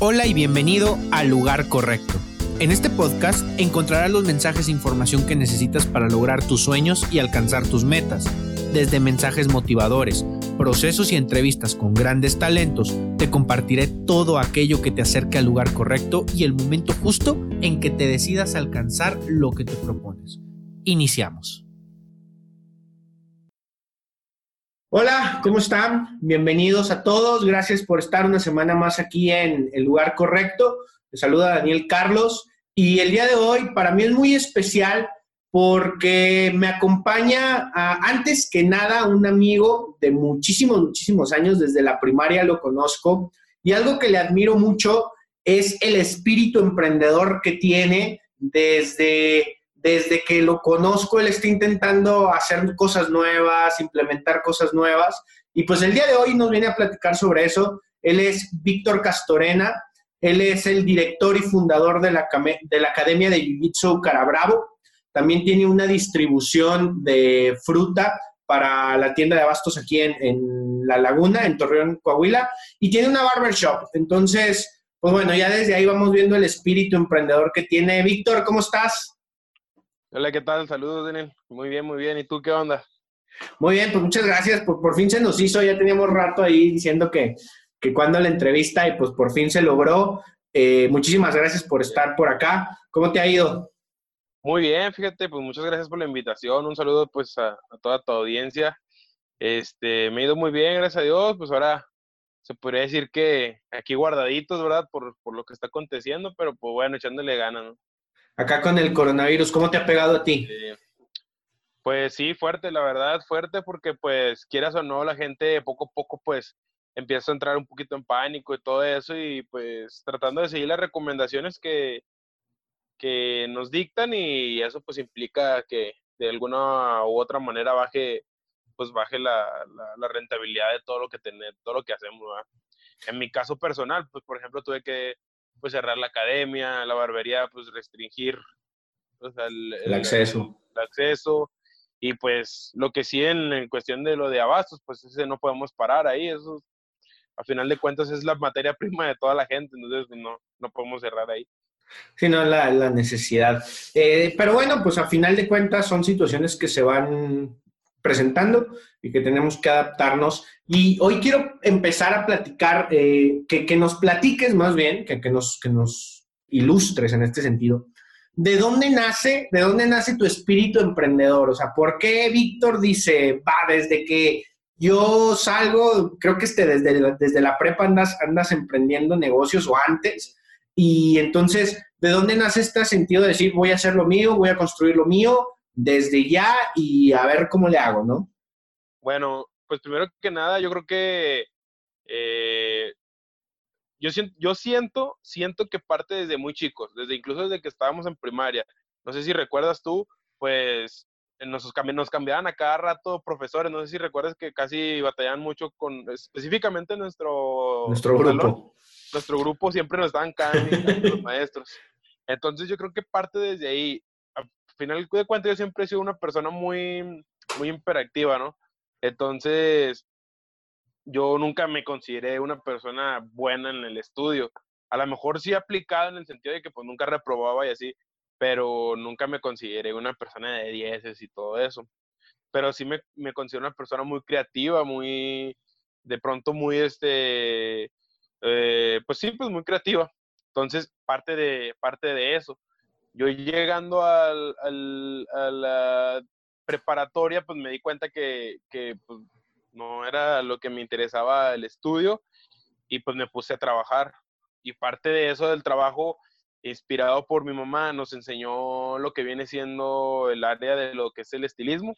Hola y bienvenido al lugar correcto. En este podcast encontrarás los mensajes e información que necesitas para lograr tus sueños y alcanzar tus metas. Desde mensajes motivadores, procesos y entrevistas con grandes talentos, te compartiré todo aquello que te acerque al lugar correcto y el momento justo en que te decidas alcanzar lo que te propones. Iniciamos. Hola, ¿cómo están? Bienvenidos a todos. Gracias por estar una semana más aquí en el lugar correcto. Les saluda Daniel Carlos y el día de hoy para mí es muy especial porque me acompaña antes que nada un amigo de muchísimos, muchísimos años, desde la primaria lo conozco y algo que le admiro mucho es el espíritu emprendedor que tiene desde desde que lo conozco, él está intentando hacer cosas nuevas, implementar cosas nuevas. Y pues el día de hoy nos viene a platicar sobre eso. Él es Víctor Castorena, él es el director y fundador de la, de la Academia de Jiu-Jitsu Carabravo. También tiene una distribución de fruta para la tienda de abastos aquí en, en La Laguna, en Torreón, Coahuila. Y tiene una barbershop. Entonces, pues bueno, ya desde ahí vamos viendo el espíritu emprendedor que tiene. Víctor, ¿cómo estás? Hola, ¿qué tal? Saludos, Daniel. Muy bien, muy bien. ¿Y tú qué onda? Muy bien, pues muchas gracias. Por, por fin se nos hizo, ya teníamos rato ahí diciendo que, que cuando la entrevista y pues por fin se logró. Eh, muchísimas gracias por estar por acá. ¿Cómo te ha ido? Muy bien, fíjate, pues muchas gracias por la invitación. Un saludo pues a, toda tu audiencia. Este, me ha ido muy bien, gracias a Dios. Pues ahora se podría decir que aquí guardaditos, ¿verdad? Por, por lo que está aconteciendo, pero pues bueno, echándole ganas, ¿no? Acá con el coronavirus, ¿cómo te ha pegado a ti? Pues sí, fuerte, la verdad, fuerte porque pues quieras o no, la gente poco a poco pues empieza a entrar un poquito en pánico y todo eso y pues tratando de seguir las recomendaciones que, que nos dictan y eso pues implica que de alguna u otra manera baje pues baje la, la, rentabilidad de todo lo que tenemos, todo lo que hacemos. En mi caso personal, pues por ejemplo tuve que pues cerrar la academia, la barbería, pues restringir el, acceso. El, acceso. Y pues lo que sí en, cuestión de lo de abastos, pues ese no podemos parar ahí, eso a final de cuentas es la materia prima de toda la gente, entonces no, no podemos cerrar ahí. sino la, la necesidad. Eh, pero bueno, pues a final de cuentas son situaciones que se van presentando y que tenemos que adaptarnos. Y hoy quiero empezar a platicar, eh, que, que, nos platiques más bien, que, que, nos, que nos ilustres en este sentido. ¿De dónde nace, de dónde nace tu espíritu emprendedor? O sea, ¿por qué Víctor dice, va, desde que yo salgo, creo que este, desde, desde la prepa andas, andas emprendiendo negocios o antes, y entonces, ¿de dónde nace este sentido de decir, voy a hacer lo mío, voy a construir lo mío, desde ya y a ver cómo le hago, ¿no? Bueno, pues primero que nada, yo creo que eh, yo, siento, yo siento, siento que parte desde muy chicos, desde incluso desde que estábamos en primaria. No sé si recuerdas tú, pues nos, nos cambiaban a cada rato profesores. No sé si recuerdas que casi batallaban mucho con, específicamente nuestro, nuestro grupo. nuestro grupo siempre nos estaban cambiando los maestros. Entonces yo creo que parte desde ahí final de cuentas yo siempre he sido una persona muy, muy imperactiva, ¿no? Entonces, yo nunca me consideré una persona buena en el estudio. A lo mejor sí aplicado en el sentido de que pues nunca reprobaba y así, pero nunca me consideré una persona de dieces y todo eso. Pero sí me, me considero una persona muy creativa, muy, de pronto muy, este, eh, pues sí, pues muy creativa. Entonces, parte de, parte de eso yo llegando al, a la preparatoria, pues me di cuenta que, pues, no era lo que me interesaba el estudio y pues me puse a trabajar. Y parte de eso del trabajo, inspirado por mi mamá, nos enseñó lo que viene siendo el área de lo que es el estilismo.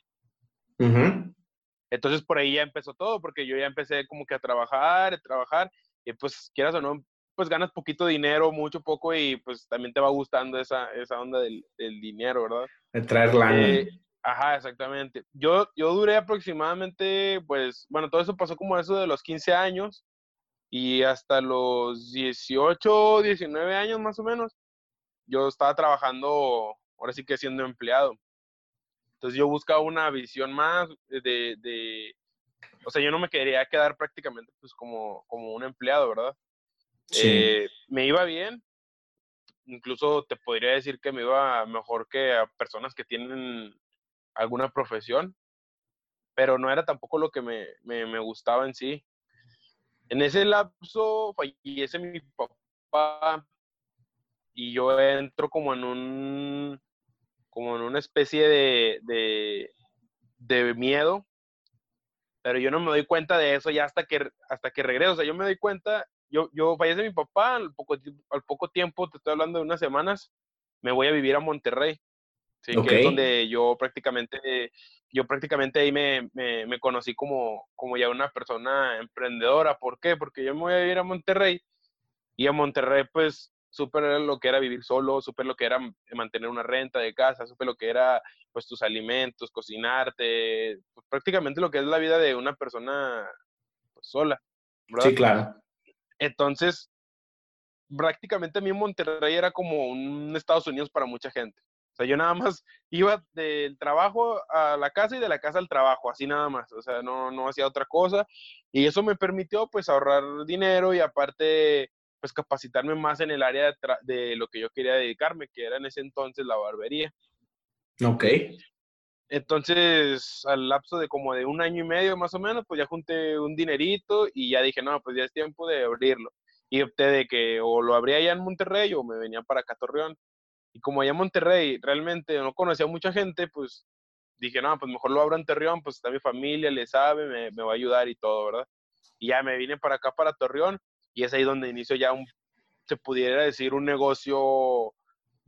Entonces por ahí ya empezó todo, porque yo ya empecé como que a trabajar, a trabajar, y pues quieras o no, pues ganas poquito dinero, mucho, poco, y pues también te va gustando esa, esa onda del, dinero, ¿verdad? De traer lana. Eh, ajá, exactamente. Yo, yo duré aproximadamente, pues, bueno, todo eso pasó como eso de los 15 años y hasta los 18, 19 años más o menos, yo estaba trabajando, ahora sí que siendo empleado. Entonces yo buscaba una visión más de, de, o sea, yo no me quería quedar prácticamente pues como, como un empleado, ¿verdad? Eh, me iba bien, incluso te podría decir que me iba mejor que a personas que tienen alguna profesión, pero no era tampoco lo que me, me, gustaba en sí. En ese lapso fallece mi papá y yo entro como en un como en una especie de, de, de, miedo, pero yo no me doy cuenta de eso ya hasta que, hasta que regreso. O sea, yo me doy cuenta yo, yo fallece mi papá, al poco, al poco tiempo, te estoy hablando de unas semanas, me voy a vivir a Monterrey. Sí, que es donde yo prácticamente, yo prácticamente ahí me, me, me, conocí como, como ya una persona emprendedora. ¿Por qué? Porque yo me voy a vivir a Monterrey y a Monterrey pues supe lo que era vivir solo, supe lo que era mantener una renta de casa, supe lo que era pues tus alimentos, cocinarte, pues, prácticamente lo que es la vida de una persona pues, sola. Sí, claro. Entonces, prácticamente a mí Monterrey era como un Estados Unidos para mucha gente. O sea, yo nada más iba del trabajo a la casa y de la casa al trabajo, así nada más. O sea, no, no hacía otra cosa. Y eso me permitió pues ahorrar dinero y aparte pues capacitarme más en el área de, de lo que yo quería dedicarme, que era en ese entonces la barbería. Ok. Entonces, al lapso de como de un año y medio más o menos, pues ya junté un dinerito y ya dije, no, pues ya es tiempo de abrirlo. Y opté de que o lo abría allá en Monterrey o me venía para acá Torreón. Y como allá en Monterrey realmente no conocía mucha gente, pues dije, no, pues mejor lo abro en Torreón, pues está mi familia, le sabe, me, me va a ayudar y todo, ¿verdad? Y ya me vine para acá, para Torreón, y es ahí donde inicio ya un, se pudiera decir, un negocio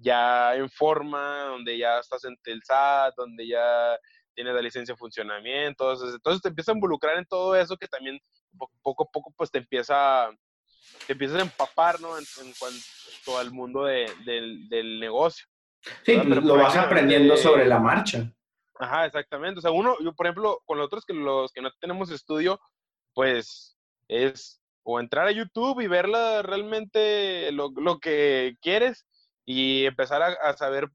ya en forma, donde ya estás en el SAT, donde ya tienes la licencia de funcionamiento, entonces, te empiezas a involucrar en todo eso que también poco a poco pues te empieza, te empiezas a empapar, ¿no? En, cuanto al mundo del, negocio. Sí, lo vas aprendiendo sobre la marcha. Ajá, exactamente. O sea, uno, yo por ejemplo, con los otros que los que no tenemos estudio, pues es o entrar a YouTube y verla realmente lo, lo que quieres y empezar a, saber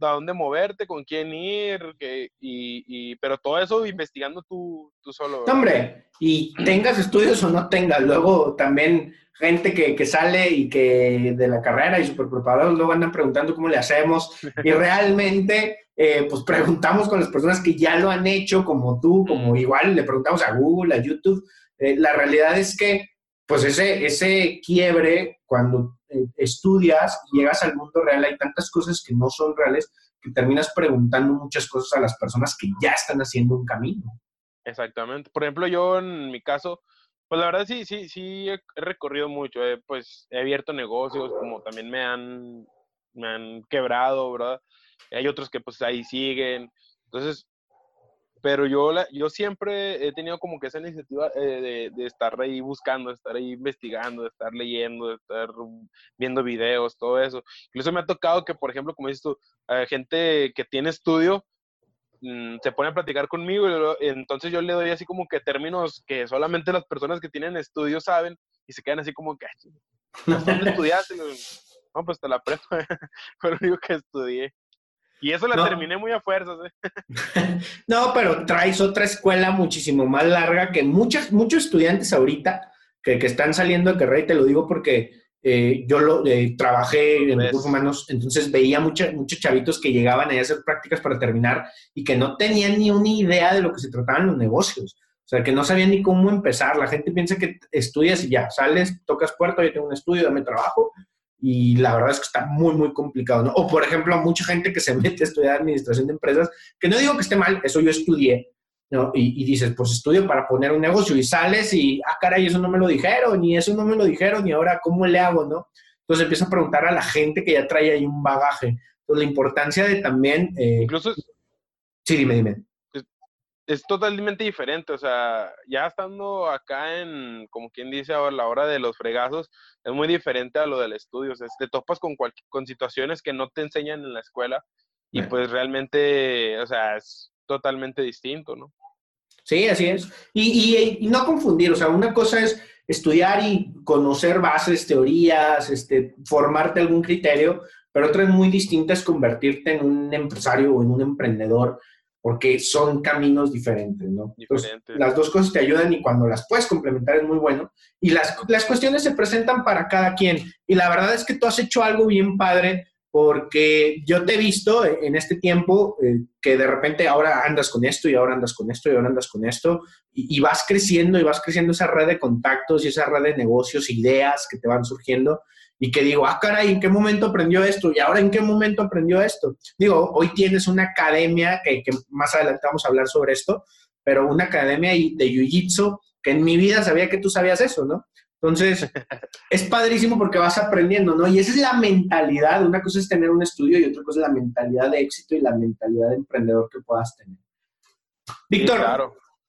a dónde moverte, con quién ir, que, y, pero todo eso investigando tú, tú solo. Hombre, y tengas estudios o no tengas, luego también gente que, que sale y que de la carrera y súper preparados luego andan preguntando cómo le hacemos y realmente eh, pues preguntamos con las personas que ya lo han hecho como tú, como igual le preguntamos a Google, a YouTube. Eh, la realidad es que pues ese, ese quiebre cuando eh, estudias y llegas al mundo real, hay tantas cosas que no son reales que terminas preguntando muchas cosas a las personas que ya están haciendo un camino. Exactamente. Por ejemplo, yo en mi caso, pues la verdad sí, sí, sí he recorrido mucho, pues he abierto negocios, como también me han, me han quebrado, ¿verdad? Hay otros que pues ahí siguen. Entonces, pero yo, la, yo siempre he tenido como que esa iniciativa eh, de, estar ahí buscando, de estar ahí investigando, de estar leyendo, de estar viendo videos, todo eso. Incluso me ha tocado que, por ejemplo, como dices tú, gente que tiene estudio mm, se pone a platicar conmigo y entonces yo le doy así como que términos que solamente las personas que tienen estudio saben y se quedan así como que, ¿dónde estudiaste? No, pues te la prepa, lo único que estudié. Y eso la terminé muy a fuerzas. ¿eh? no, pero traes otra escuela muchísimo más larga que muchas, muchos estudiantes ahorita que, que están saliendo de carrera, y te lo digo porque eh, yo lo, eh, trabajé en recursos humanos, entonces veía muchos muchos chavitos que llegaban a hacer prácticas para terminar y que no tenían ni una idea de lo que se trataban los negocios. O sea, que no sabían ni cómo empezar. La gente piensa que estudias y ya, sales, tocas puerta, yo tengo un estudio, dame trabajo y la verdad es que está muy, muy complicado, ¿no? O, por ejemplo, mucha gente que se mete a estudiar administración de empresas, que no digo que esté mal, eso yo estudié, ¿no? Y, dices, pues estudio para poner un negocio y sales y, ah, caray, eso no me lo dijeron, y eso no me lo dijeron, y ahora, ¿cómo le hago, no? Entonces empiezo a preguntar a la gente que ya trae ahí un bagaje. Entonces, la importancia de también... Eh, Incluso... Sí, dime, dime es totalmente diferente, o sea, ya estando acá en, como quien dice a la hora de los fregazos, es muy diferente a lo del estudio, o sea, te topas con, con situaciones que no te enseñan en la escuela y pues realmente, o sea, es totalmente distinto, ¿no? Sí, así es. Y, y, no confundir, o sea, una cosa es estudiar y conocer bases, teorías, este, formarte algún criterio, pero otra es muy distinta es convertirte en un empresario o en un emprendedor porque son caminos diferentes, ¿no? las dos cosas te ayudan y cuando las puedes complementar es muy bueno. Y las, las cuestiones se presentan para cada quien. Y la verdad es que tú has hecho algo bien padre porque yo te he visto en este tiempo eh, que de repente ahora andas con esto y ahora andas con esto y ahora andas con esto y, y, vas creciendo y vas creciendo esa red de contactos y esa red de negocios, ideas que te van surgiendo y que digo, ah, caray, ¿en qué momento aprendió esto? Y ahora, ¿en qué momento aprendió esto? Digo, hoy tienes una academia, que, más adelante vamos a hablar sobre esto, pero una academia de Jiu-Jitsu, que en mi vida sabía que tú sabías eso, ¿no? Entonces, es padrísimo porque vas aprendiendo, ¿no? Y esa es la mentalidad. Una cosa es tener un estudio y otra cosa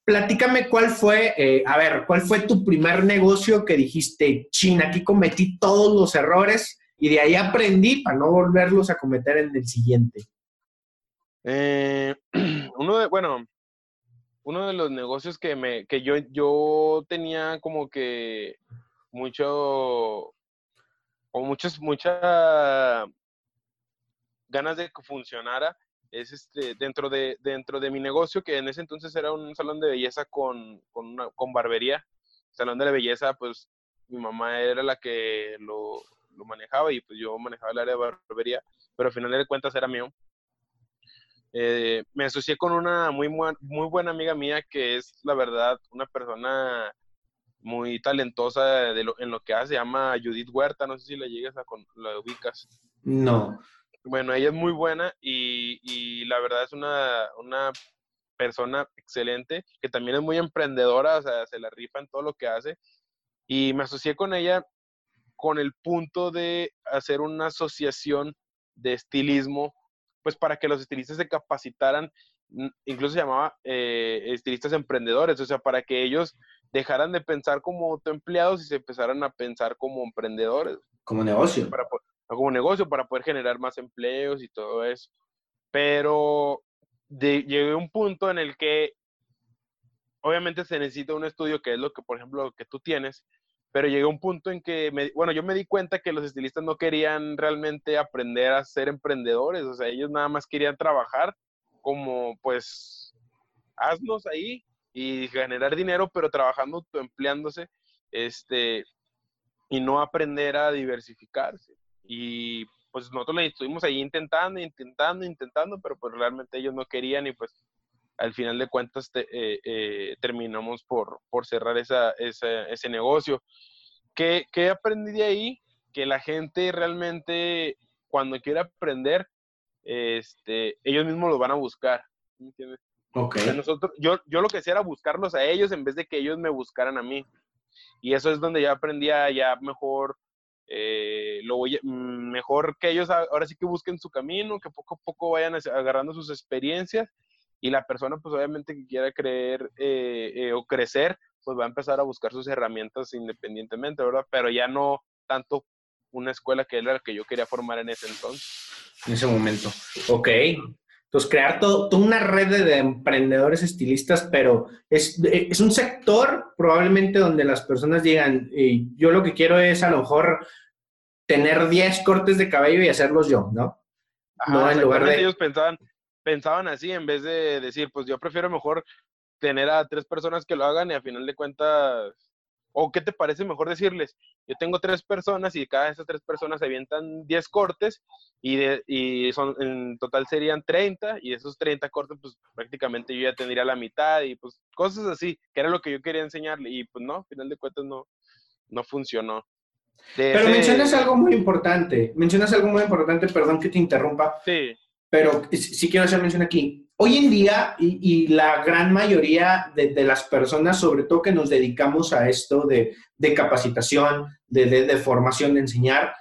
platícame cuál fue, eh, a ver, cuál fue tu primer negocio que dijiste, chin, aquí cometí todos los errores y de ahí aprendí para no volverlos a cometer en el siguiente. Eh, uno de, bueno, uno de los negocios que me, que yo, yo tenía como que mucho, o muchas, mucha ganas de que funcionara, es este, dentro, de, dentro de mi negocio, que en ese entonces era un salón de belleza con, con, una, con barbería. Salón de la belleza, pues mi mamá era la que lo, lo, manejaba y pues yo manejaba el área de barbería, pero al final de cuentas era mío. Eh, me asocié con una muy, muy buena amiga mía que es, la verdad, una persona muy talentosa de lo, en lo que hace, se llama Judith Huerta, no sé si la llegas a con, la ubicas. No. Bueno, ella es muy buena y, la verdad es una, persona excelente, que también es muy emprendedora, o sea, se la rifa en todo lo que hace. Y me asocié con ella con el punto de hacer una asociación de estilismo, pues para que los estilistas se capacitaran, incluso se llamaba eh, estilistas emprendedores, o sea, para que ellos dejaran de pensar como autoempleados y se empezaran a pensar como emprendedores. Como negocio. Para, como negocio para poder generar más empleos y todo eso. Pero llegué a un punto en el que obviamente se necesita un estudio, que es lo que, por ejemplo, que tú tienes, pero llegué a un punto en que, me, bueno, yo me di cuenta que los estilistas no querían realmente aprender a ser emprendedores, o sea, ellos nada más querían trabajar como, pues, haznos ahí y generar dinero, pero trabajando, empleándose, este, y no aprender a diversificarse. Y pues nosotros le estuvimos ahí intentando, intentando, intentando, pero pues realmente ellos no querían y pues al final de cuentas eh, eh, terminamos por, por cerrar esa, ese negocio. ¿Qué, ¿Qué aprendí de ahí? Que la gente realmente cuando quiere aprender, este, ellos mismos lo van a buscar. ¿Entiendes? Okay. nosotros, yo, yo lo que hacía era buscarlos a ellos en vez de que ellos me buscaran a mí. Y eso es donde ya aprendí a ya mejor eh, lo voy, mm, mejor que ellos ahora sí que busquen su camino, que poco a poco vayan agarrando sus experiencias y la persona pues obviamente que quiera creer eh, eh, o crecer, pues va a empezar a buscar sus herramientas independientemente, ¿verdad? Pero ya no tanto una escuela que era la que yo quería formar en ese entonces. En ese momento. Ok. Entonces, crear todo, toda una red de emprendedores estilistas, pero es, es, un sector probablemente donde las personas digan, yo lo que quiero es a lo mejor tener 10 cortes de cabello y hacerlos yo, ¿no? no en lugar de... Ellos pensaban, pensaban así, en vez de decir, pues yo prefiero mejor tener a tres personas que lo hagan y a final de cuentas ¿O qué te parece mejor decirles? Yo tengo tres personas y cada de esas tres personas se avientan 10 cortes y, de, y son, en total serían 30 y esos 30 cortes pues prácticamente yo ya tendría la mitad y pues cosas así, que era lo que yo quería enseñarle y pues no, al final de cuentas no, no funcionó. pero mencionas algo muy importante, mencionas algo muy importante, perdón que te interrumpa. Sí. Pero sí quiero hacer mención aquí hoy en día, y, la gran mayoría de, las personas, sobre todo que nos dedicamos a esto de, capacitación, de, formación, de enseñar,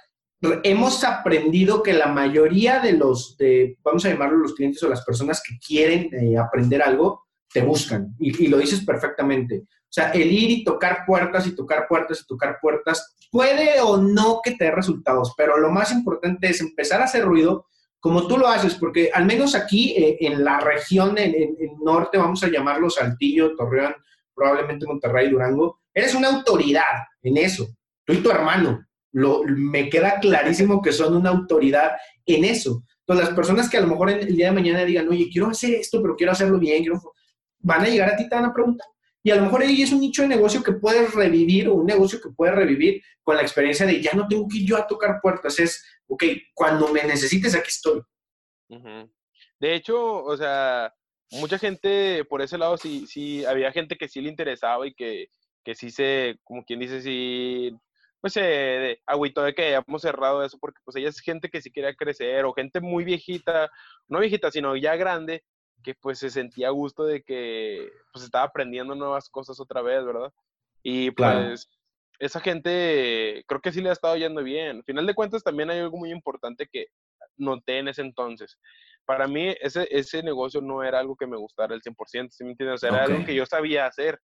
hemos aprendido que la mayoría de los, vamos a llamarlo los clientes o las personas que quieren eh, aprender algo, te buscan. Y, y lo dices perfectamente. O sea, el ir y tocar puertas y tocar puertas y tocar puertas puede o no que te dé resultados, pero lo más importante es empezar a hacer ruido como tú lo haces, porque al menos aquí eh, en la región, en, el norte, vamos a llamarlo Saltillo, Torreón, probablemente Monterrey, Durango, eres una autoridad en eso. Tú y tu hermano, me queda clarísimo que son una autoridad en eso. Entonces, las personas que a lo mejor el día de mañana digan, oye, quiero hacer esto, pero quiero hacerlo bien, van a llegar a ti, te van a preguntar. Y a lo mejor ahí es un nicho de negocio que puedes revivir un negocio que puedes revivir con la experiencia de ya no tengo que ir yo a tocar puertas. Es, ok, cuando me necesites, aquí estoy. De hecho, o sea, mucha gente por ese lado sí, sí, había gente que sí le interesaba y que, que sí se, como quien dice, sí, pues se eh, agüito de que hayamos cerrado eso, porque pues ella es gente que sí quería crecer o gente muy viejita, no viejita, sino ya grande, que pues se sentía a gusto de que pues estaba aprendiendo nuevas cosas otra vez, ¿verdad? Y pues esa gente creo que sí le ha estado yendo bien. Al final de cuentas también hay algo muy importante que noté en ese entonces. Para mí ese, ese negocio no era algo que me gustara al 100%, ¿sí me entiendes? era algo que yo sabía hacer.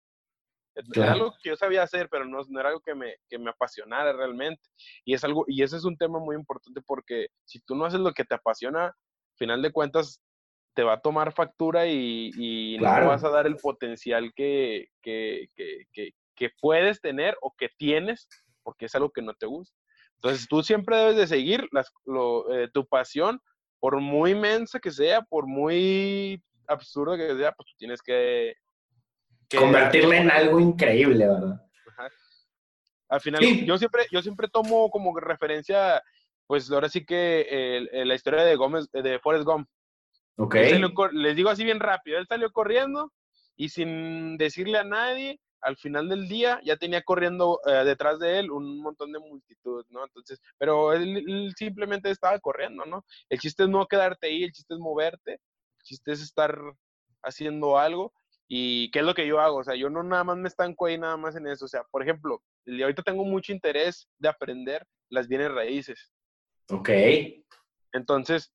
Era algo que yo sabía hacer, pero no, no era algo que me, que me, apasionara realmente. Y es algo, y ese es un tema muy importante porque si tú no haces lo que te apasiona, al final de cuentas te va a tomar factura y, no vas a dar el potencial que, que, que, que, puedes tener o que tienes porque es algo que no te gusta. Entonces tú siempre debes de seguir las, lo, eh, tu pasión, por muy inmensa que sea, por muy absurdo que sea, pues tú tienes que... Convertirla en algo increíble, ¿verdad? Al final, yo, siempre, yo siempre tomo como referencia, pues ahora sí que la historia de Gómez, de Forrest Gump. les digo así bien rápido, él salió corriendo y sin decirle a nadie, al final del día ya tenía corriendo eh, detrás de él un montón de multitud, ¿no? Entonces, pero él, simplemente estaba corriendo, ¿no? El chiste es no quedarte ahí, el chiste es moverte, el chiste es estar haciendo algo y qué es lo que yo hago, o sea, yo no nada más me estanco ahí nada más en eso, o sea, por ejemplo, ahorita tengo mucho interés de aprender las bienes raíces. Ok. Entonces,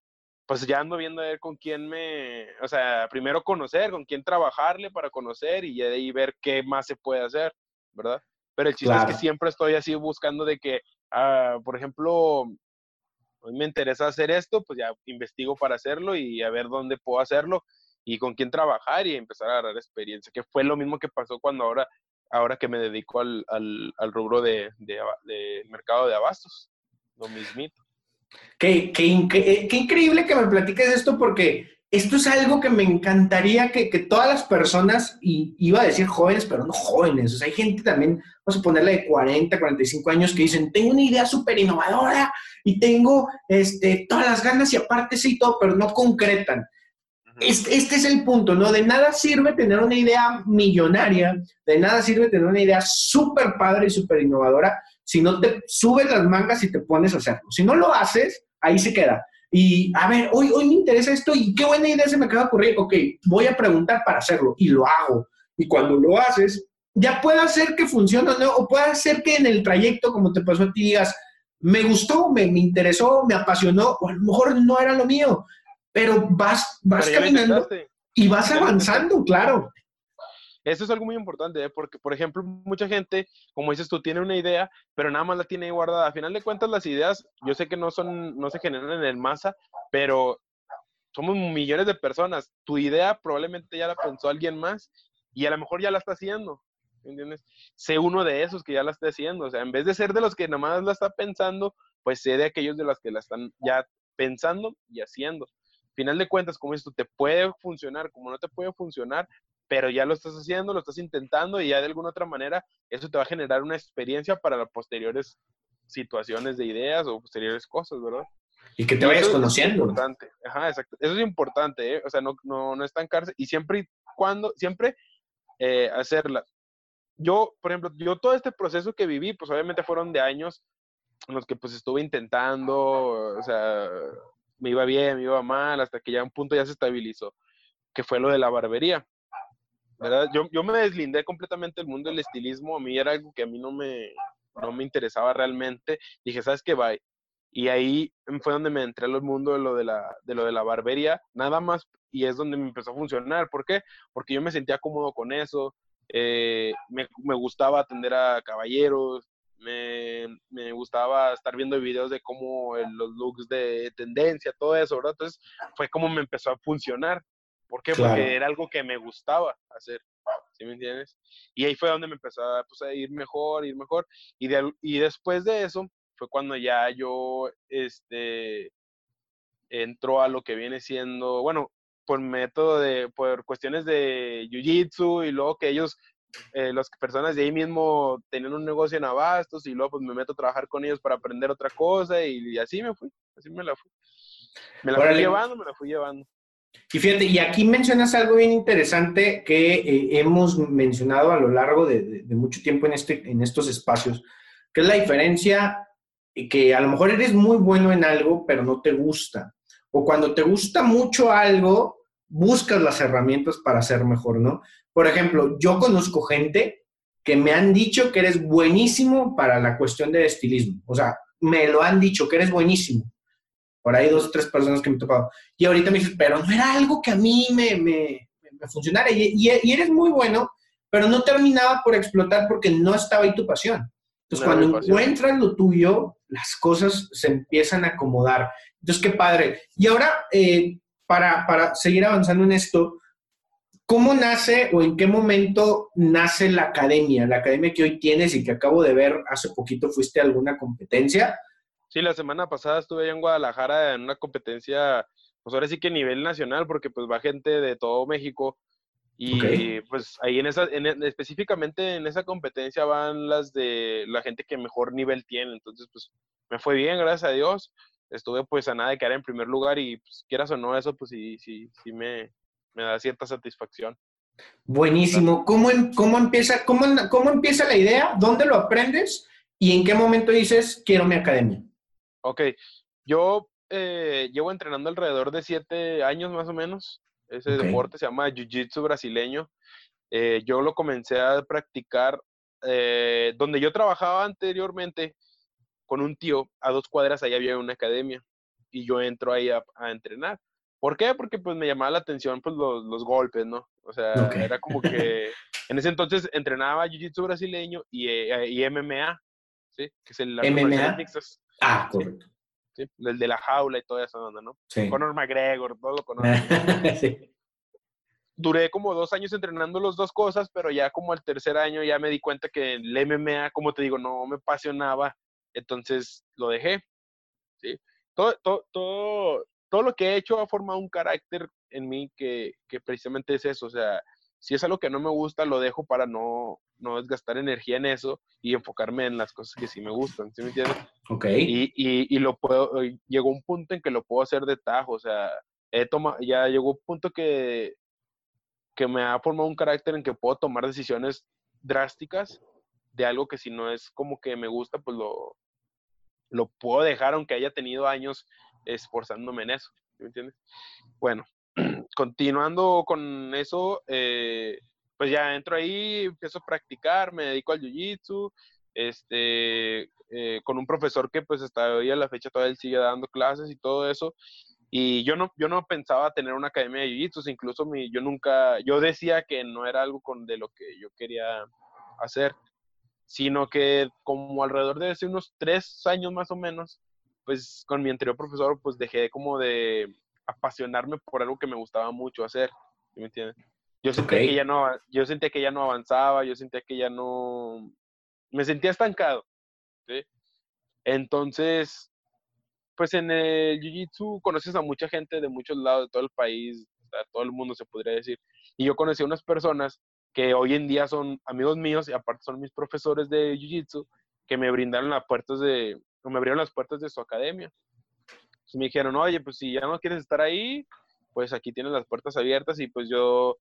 pues ya ando viendo a ver con quién me, o sea, primero conocer, con quién trabajarle para conocer y ya de ahí ver qué más se puede hacer, ¿verdad? Pero el chiste es que siempre estoy así buscando de que, ah, por ejemplo, hoy me interesa hacer esto, pues ya investigo para hacerlo y a ver dónde puedo hacerlo y con quién trabajar y empezar a agarrar experiencia, que fue lo mismo que pasó cuando ahora, ahora que me dedico al, al, al rubro de, de, de mercado de abastos, lo mismito. Qué, qué, increíble que me platiques esto porque esto es algo que me encantaría que, que, todas las personas, y iba a decir jóvenes, pero no jóvenes, o sea, hay gente también, vamos a ponerle de 40, 45 años, que dicen, tengo una idea súper innovadora y tengo este, todas las ganas y aparte sí todo, pero no concretan. Este, este, es el punto, ¿no? De nada sirve tener una idea millonaria, de nada sirve tener una idea súper padre y súper innovadora si no te subes las mangas y te pones a hacerlo. Si no lo haces, ahí se queda. Y a ver, hoy, hoy me interesa esto y qué buena idea se me acaba de ocurrir. Ok, voy a preguntar para hacerlo y lo hago. Y cuando lo haces, ya puede hacer que funcione ¿no? o puede ser que en el trayecto, como te pasó a ti, digas, me gustó, me, me interesó, me apasionó, o a lo mejor no era lo mío, pero vas, vas caminando y vas avanzando, claro. Eso es algo muy importante, ¿eh? porque, por ejemplo, mucha gente, como dices tú, tiene una idea, pero nada más la tiene guardada. A final de cuentas, las ideas, yo sé que no son, no se generan en masa, pero somos millones de personas. Tu idea probablemente ya la pensó alguien más y a lo mejor ya la está haciendo. ¿Entiendes? Sé uno de esos que ya la está haciendo. O sea, en vez de ser de los que nada más la está pensando, pues sé de aquellos de los que la están ya pensando y haciendo. Final de cuentas, como esto te puede funcionar, como no te puede funcionar, pero ya lo estás haciendo, lo estás intentando y ya de alguna otra manera eso te va a generar una experiencia para las posteriores situaciones de ideas o posteriores cosas, ¿verdad? Y que te vayas conociendo. Es importante. Ajá, exacto. Eso es importante, ¿eh? O sea, no, no, no estancarse y siempre y cuando, siempre eh, hacerla. Yo, por ejemplo, yo todo este proceso que viví, pues obviamente fueron de años en los que pues estuve intentando, o sea, me iba bien, me iba mal, hasta que ya un punto ya se estabilizó, que fue lo de la barbería. Yo, yo me deslindé completamente del mundo del estilismo, a mí era algo que a mí no me, no me interesaba realmente. Dije, ¿sabes qué? Bye. Y ahí fue donde me entré al mundo de lo de la, de lo de la barbería, nada más, y es donde me empezó a funcionar. ¿Por qué? Porque yo me sentía cómodo con eso, eh, me, me, gustaba atender a caballeros, me, me, gustaba estar viendo videos de cómo los looks de tendencia, todo eso. Entonces fue como me empezó a funcionar. ¿Por qué? Porque era algo que me gustaba hacer. ¿Sí me entiendes? Y ahí fue donde me empezó a, pues, a ir mejor, ir mejor. Y, de, y después de eso fue cuando ya yo, este, entró a lo que viene siendo, bueno, por método de, por cuestiones de jiu-jitsu y luego que ellos, eh, las personas de ahí mismo tenían un negocio en abastos y luego pues me meto a trabajar con ellos para aprender otra cosa y, así me fui, así me la fui. Me la fui llevando, me la fui llevando. Y fíjate, y aquí mencionas algo bien interesante que eh, hemos mencionado a lo largo de, de, mucho tiempo en, este, en estos espacios, que es la diferencia que a lo mejor eres muy bueno en algo, pero no te gusta. O cuando te gusta mucho algo, buscas las herramientas para ser mejor, ¿no? Por ejemplo, yo conozco gente que me han dicho que eres buenísimo para la cuestión del estilismo. O sea, me lo han dicho que eres buenísimo. Por ahí dos o tres personas que me he topado. Y ahorita me dices, pero no era algo que a mí me, me, me funcionara. Y, y, eres muy bueno, pero no terminaba por explotar porque no estaba ahí tu pasión. Entonces, cuando encuentras lo tuyo, las cosas se empiezan a acomodar. Entonces, qué padre. Y ahora, eh, para, para seguir avanzando en esto, ¿cómo nace o en qué momento nace la academia? La academia que hoy tienes y que acabo de ver hace poquito, ¿fuiste a alguna competencia? Sí, la semana pasada estuve en Guadalajara en una competencia, pues ahora sí que a nivel nacional, porque pues va gente de todo México. Y pues ahí en esa, en, específicamente en esa competencia van las de la gente que mejor nivel tiene. Entonces, pues me fue bien, gracias a Dios. Estuve pues a nada de quedar en primer lugar y pues quieras o no, eso pues sí, sí, sí me, me da cierta satisfacción. Buenísimo. ¿Cómo, em, cómo, empieza, cómo, ¿Cómo empieza la idea? ¿Dónde lo aprendes? ¿Y en qué momento dices, quiero mi academia? Ok, yo eh, llevo entrenando alrededor de siete años más o menos. Ese deporte se llama Jiu-Jitsu brasileño. Eh, yo lo comencé a practicar eh, donde yo trabajaba anteriormente con un tío. A dos cuadras ahí había una academia y yo entro ahí a, entrenar. ¿Por qué? Porque pues me llamaba la atención pues los, los golpes, ¿no? O sea, era como que en ese entonces entrenaba Jiu-Jitsu brasileño y, y, MMA, ¿sí? Que es el MMA. Ah, correcto. Sí, el de la jaula y toda esa onda, ¿no? Sí. Conor McGregor, todo lo conozco. sí. Duré como dos años entrenando las dos cosas, pero ya como el tercer año ya me di cuenta que el MMA, como te digo, no me apasionaba, entonces lo dejé. ¿sí? Todo, todo, todo, todo lo que he hecho ha formado un carácter en mí que, que precisamente es eso, o sea, si es algo que no me gusta, lo dejo para no, no desgastar energía en eso y enfocarme en las cosas que sí me gustan, ¿sí me entiendes? Ok. Y, y, y lo puedo, llegó un punto en que lo puedo hacer de tajo, o sea, he tomado, ya llegó un punto que, que me ha formado un carácter en que puedo tomar decisiones drásticas de algo que si no es como que me gusta, pues lo, lo puedo dejar aunque haya tenido años esforzándome en eso, ¿sí me entiendes? Bueno, continuando con eso, eh, pues ya entro ahí, empiezo a practicar, me dedico al jiu-jitsu, este, eh, con un profesor que pues hasta hoy a la fecha todavía él sigue dando clases y todo eso. Y yo no, yo no pensaba tener una academia de jiu-jitsu, incluso mi, yo nunca, yo decía que no era algo con de lo que yo quería hacer, sino que como alrededor de hace unos tres años más o menos, pues con mi anterior profesor pues dejé como de, apasionarme por algo que me gustaba mucho hacer, ¿me entiendes? Yo sentía, que ya no, yo sentía que ya no avanzaba, yo sentía que ya no, me sentía estancado, ¿sí? Entonces, pues en el Jiu-Jitsu conoces a mucha gente de muchos lados, de todo el país, de todo el mundo se podría decir. Y yo conocí a unas personas que hoy en día son amigos míos y aparte son mis profesores de Jiu-Jitsu que me brindaron las puertas de, me abrieron las puertas de su academia me dijeron, oye, pues si ya no quieres estar ahí, pues aquí tienes las puertas abiertas y pues yo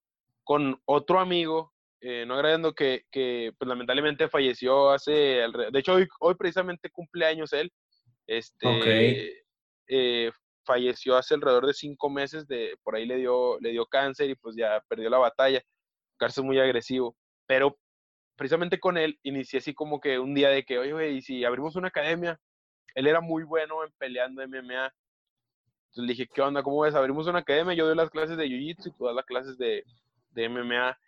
con otro amigo, eh, no agradando que, que, pues lamentablemente falleció hace, de hecho hoy, hoy precisamente cumpleaños él, este, eh, falleció hace alrededor de cinco meses, de, por ahí le dio, le dio cáncer y pues ya perdió la batalla, cáncer muy agresivo, pero precisamente con él inicié así como que un día de que, oye, güey, y si abrimos una academia, él era muy bueno en peleando MMA, entonces le dije, ¿qué onda? ¿Cómo ves? Abrimos una academia, yo doy las clases de Jiu-Jitsu y tú das las clases de, de, MMA.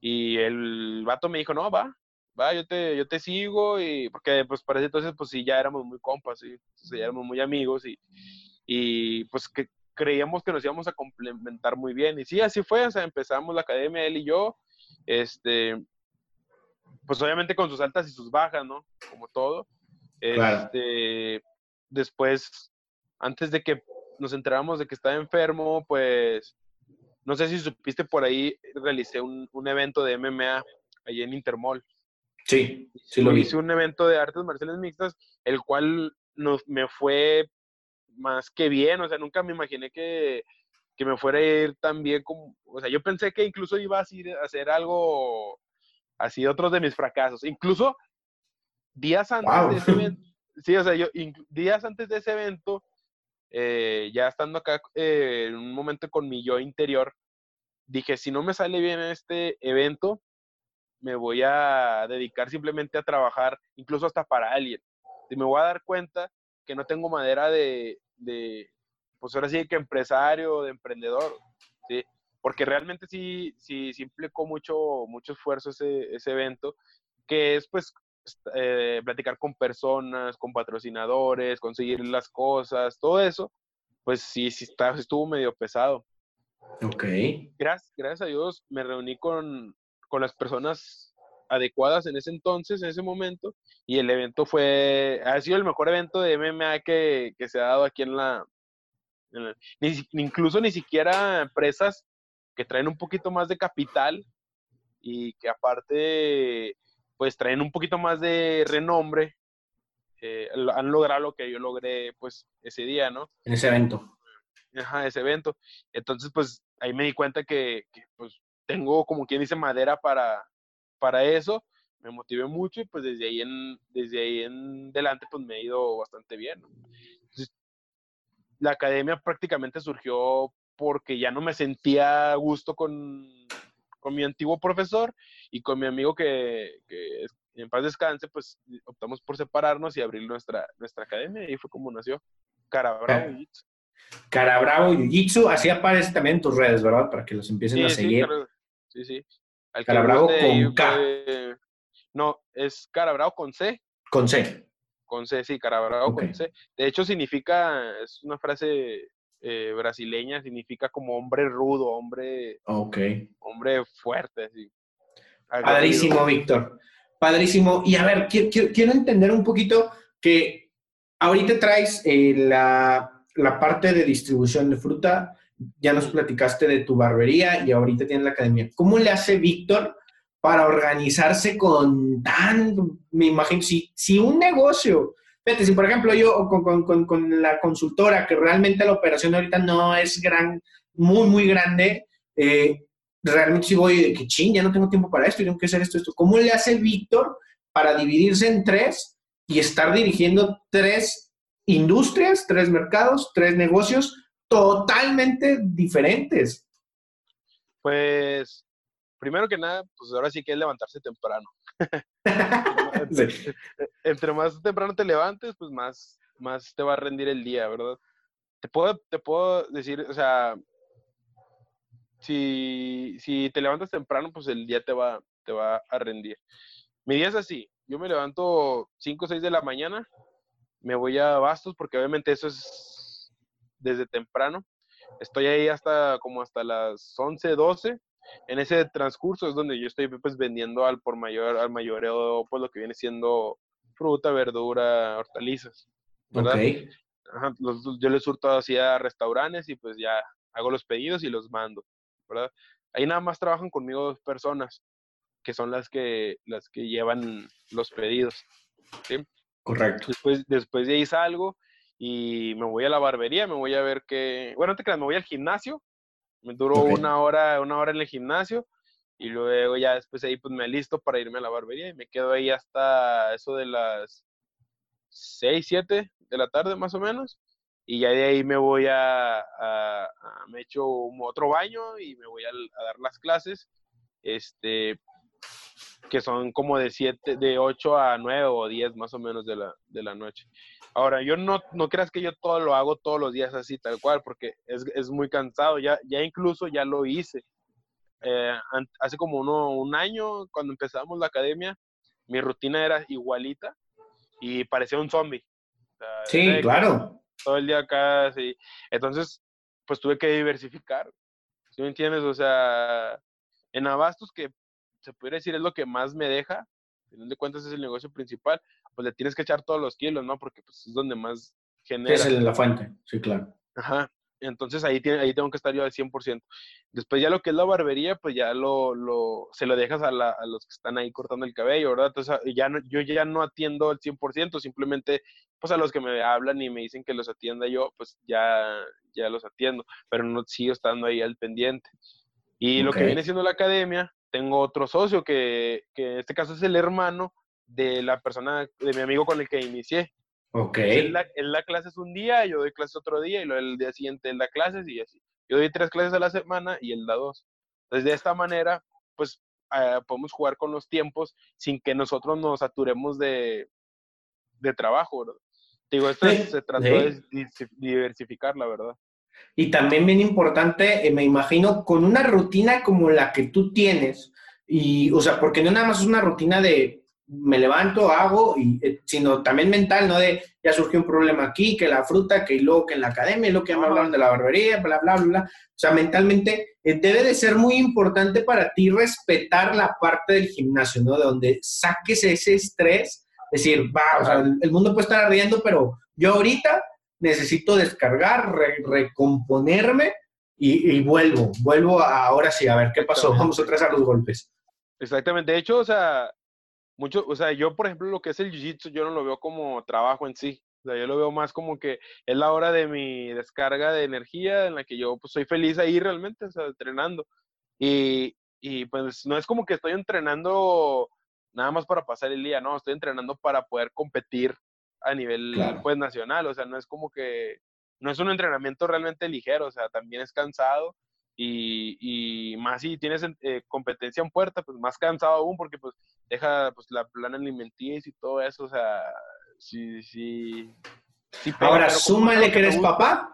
Y el vato me dijo, no, va, va, yo te, yo te sigo. Y porque pues para ese entonces, pues sí, ya éramos muy compas, ¿sí? ya éramos muy amigos y, y pues que creíamos que nos íbamos a complementar muy bien. Y sí, así fue, o sea, empezamos la academia, él y yo. Este, pues obviamente con sus altas y sus bajas, ¿no? Como todo. Este, Después, antes de que nos enteramos de que estaba enfermo, pues no sé si supiste por ahí, realicé un, un evento de MMA allí en Intermol. Sí, sí lo vi. Hice un evento de artes marciales mixtas, el cual nos, me fue más que bien, o sea, nunca me imaginé que, que me fuera a ir tan bien como, o sea, yo pensé que incluso iba a hacer algo así, otros de mis fracasos, incluso días antes de ese evento, sí, o sea, yo, días antes de ese evento, eh, ya estando acá eh, en un momento con mi yo interior, dije, si no me sale bien este evento, me voy a dedicar simplemente a trabajar, incluso hasta para alguien. Y me voy a dar cuenta que no tengo madera de, de pues ahora sí que empresario, de emprendedor, ¿sí? Porque realmente sí, sí, implicó mucho, mucho esfuerzo ese, ese evento, que es pues eh, platicar con personas, con patrocinadores, conseguir las cosas, todo eso, pues sí, sí está, estuvo medio pesado. Ok. Gracias, gracias a Dios me reuní con, con las personas adecuadas en ese entonces, en ese momento, y el evento fue, ha sido el mejor evento de MMA que, que se ha dado aquí en la, ni, incluso ni siquiera empresas que traen un poquito más de capital y que aparte pues traen un poquito más de renombre, eh, han logrado lo que yo logré pues ese día, ¿no? En ese evento. Ajá, ese evento. Entonces pues ahí me di cuenta que, pues tengo como quien dice madera para, para eso, me motivé mucho y pues desde ahí en, desde ahí en adelante pues me ha ido bastante bien. ¿no? la academia prácticamente surgió porque ya no me sentía a gusto con, con mi antiguo profesor y con mi amigo que, que, en paz descanse, pues optamos por separarnos y abrir nuestra, nuestra academia y fue como nació Cara Bravo Jiu-Jitsu. Cara Bravo Jiu-Jitsu, así aparece también en tus redes, ¿verdad? Para que los empiecen a seguir. Sí, sí. Cara Bravo con K. no, es Cara Bravo con C. Con C con C, sí, Carabrao con C. De hecho, significa, es una frase eh, brasileña, significa como hombre rudo, hombre, hombre fuerte. Sí. Padrísimo, Víctor. Padrísimo. Y a ver, quiero, entender un poquito que ahorita traes eh, la, la parte de distribución de fruta, ya nos platicaste de tu barbería y ahorita tienes la academia. ¿Cómo le hace Víctor para organizarse con tan, me imagino, si, si un negocio, fíjate, si por ejemplo yo con, con, con, la consultora, que realmente la operación ahorita no es gran, muy, muy grande, eh, realmente si voy de que ching, ya no tengo tiempo para esto, tengo que hacer esto, esto. ¿Cómo le hace Víctor para dividirse en tres y estar dirigiendo tres industrias, tres mercados, tres negocios totalmente diferentes? Pues primero que nada, pues ahora sí que es levantarse temprano. entre, más temprano te levantes, pues más, más te va a rendir el día, ¿verdad? Te puedo, te puedo decir, o sea, si, si te levantas temprano, pues el día te va, te va a rendir. Mi día es así, yo me levanto 5 o 6 de la mañana, me voy a Bastos, porque obviamente eso es desde temprano. Estoy ahí hasta como hasta las 11, 12 en ese transcurso es donde yo estoy pues vendiendo al por mayor, al mayoreo, pues lo que viene siendo fruta, verdura, hortalizas. ¿verdad? yo les surto así a restaurantes y pues ya hago los pedidos y los mando, ¿verdad? Ahí nada más trabajan conmigo dos personas, que son las que, las que llevan los pedidos. ¿sí? Correcto. Después, después de ahí salgo y me voy a la barbería, me voy a ver que, bueno, te creas, me voy al gimnasio me duró una hora, una hora en el gimnasio y luego ya después ahí pues me listo para irme a la barbería y me quedo ahí hasta eso de las 6, 7 de la tarde más o menos. Y ya de ahí me voy a, me echo otro baño y me voy a, a, dar las clases, este, que son como de 7, de 8 a 9 o 10 más o menos de la, de la noche. Ahora, yo no, no creas que yo todo lo hago todos los días así, tal cual, porque es, es muy cansado. Ya, ya incluso ya lo hice. Eh, hace como uno, un año, cuando empezamos la academia, mi rutina era igualita y parecía un zombie. sí, claro. Todo el día acá. Entonces, pues tuve que diversificar. ¿Sí me entiendes? O sea, en Abastos, que se pudiera decir es lo que más me deja, en de cuentas es el negocio principal, pues le tienes que echar todos los kilos, ¿no? Porque pues es donde más genera. Es la fuente, sí, claro. Ajá. Entonces ahí, tiene, ahí tengo que estar yo al 100%. Después ya lo que es la barbería, pues ya lo, lo se lo dejas a, los que están ahí cortando el cabello, ¿verdad? Entonces ya no, yo ya no atiendo al 100%, simplemente pues a los que me hablan y me dicen que los atienda yo, pues ya, ya los atiendo, pero no sigo estando ahí al pendiente. Y lo que viene siendo la academia, tengo otro socio que, que en este caso es el hermano de la persona, de mi amigo con el que inicié. Ok. Él la, clase es un día, yo doy clases otro día y luego el día siguiente él da clases y así. Yo doy tres clases a la semana y él da dos. Entonces, de esta manera, pues eh, podemos jugar con los tiempos sin que nosotros nos saturemos de, de trabajo, ¿verdad? Digo, esto se trató de diversificar, la verdad. Y también bien importante, eh, me imagino, con una rutina como la que tú tienes, y, o sea, porque no nada más es una rutina de me levanto, hago, y, eh, sino también mental, ¿no? De ya surgió un problema aquí, que la fruta, que luego que en la academia, y luego que me hablaron de la barbería, bla, bla, bla, bla. O sea, mentalmente eh, debe de ser muy importante para ti respetar la parte del gimnasio, ¿no? De donde saques ese estrés, decir, va, o sea, el, mundo puede estar ardiendo, pero yo ahorita necesito descargar, recomponerme y, vuelvo, vuelvo ahora sí, a ver qué pasó, vamos otra vez a los golpes. Exactamente, de hecho, o sea, mucho, o sea, yo por ejemplo lo que es el jiu-jitsu, yo no lo veo como trabajo en sí. O sea, yo lo veo más como que es la hora de mi descarga de energía en la que yo pues soy feliz ahí realmente, o sea, entrenando. Y, y pues no es como que estoy entrenando nada más para pasar el día, no, estoy entrenando para poder competir a nivel pues nacional, o sea, no es como que, no es un entrenamiento realmente ligero, o sea, también es cansado y, y más si tienes eh, competencia en puerta, pues más cansado aún porque pues deja pues la plana alimenticia y todo eso, o sea, sí, sí. Ahora, súmale que eres papá.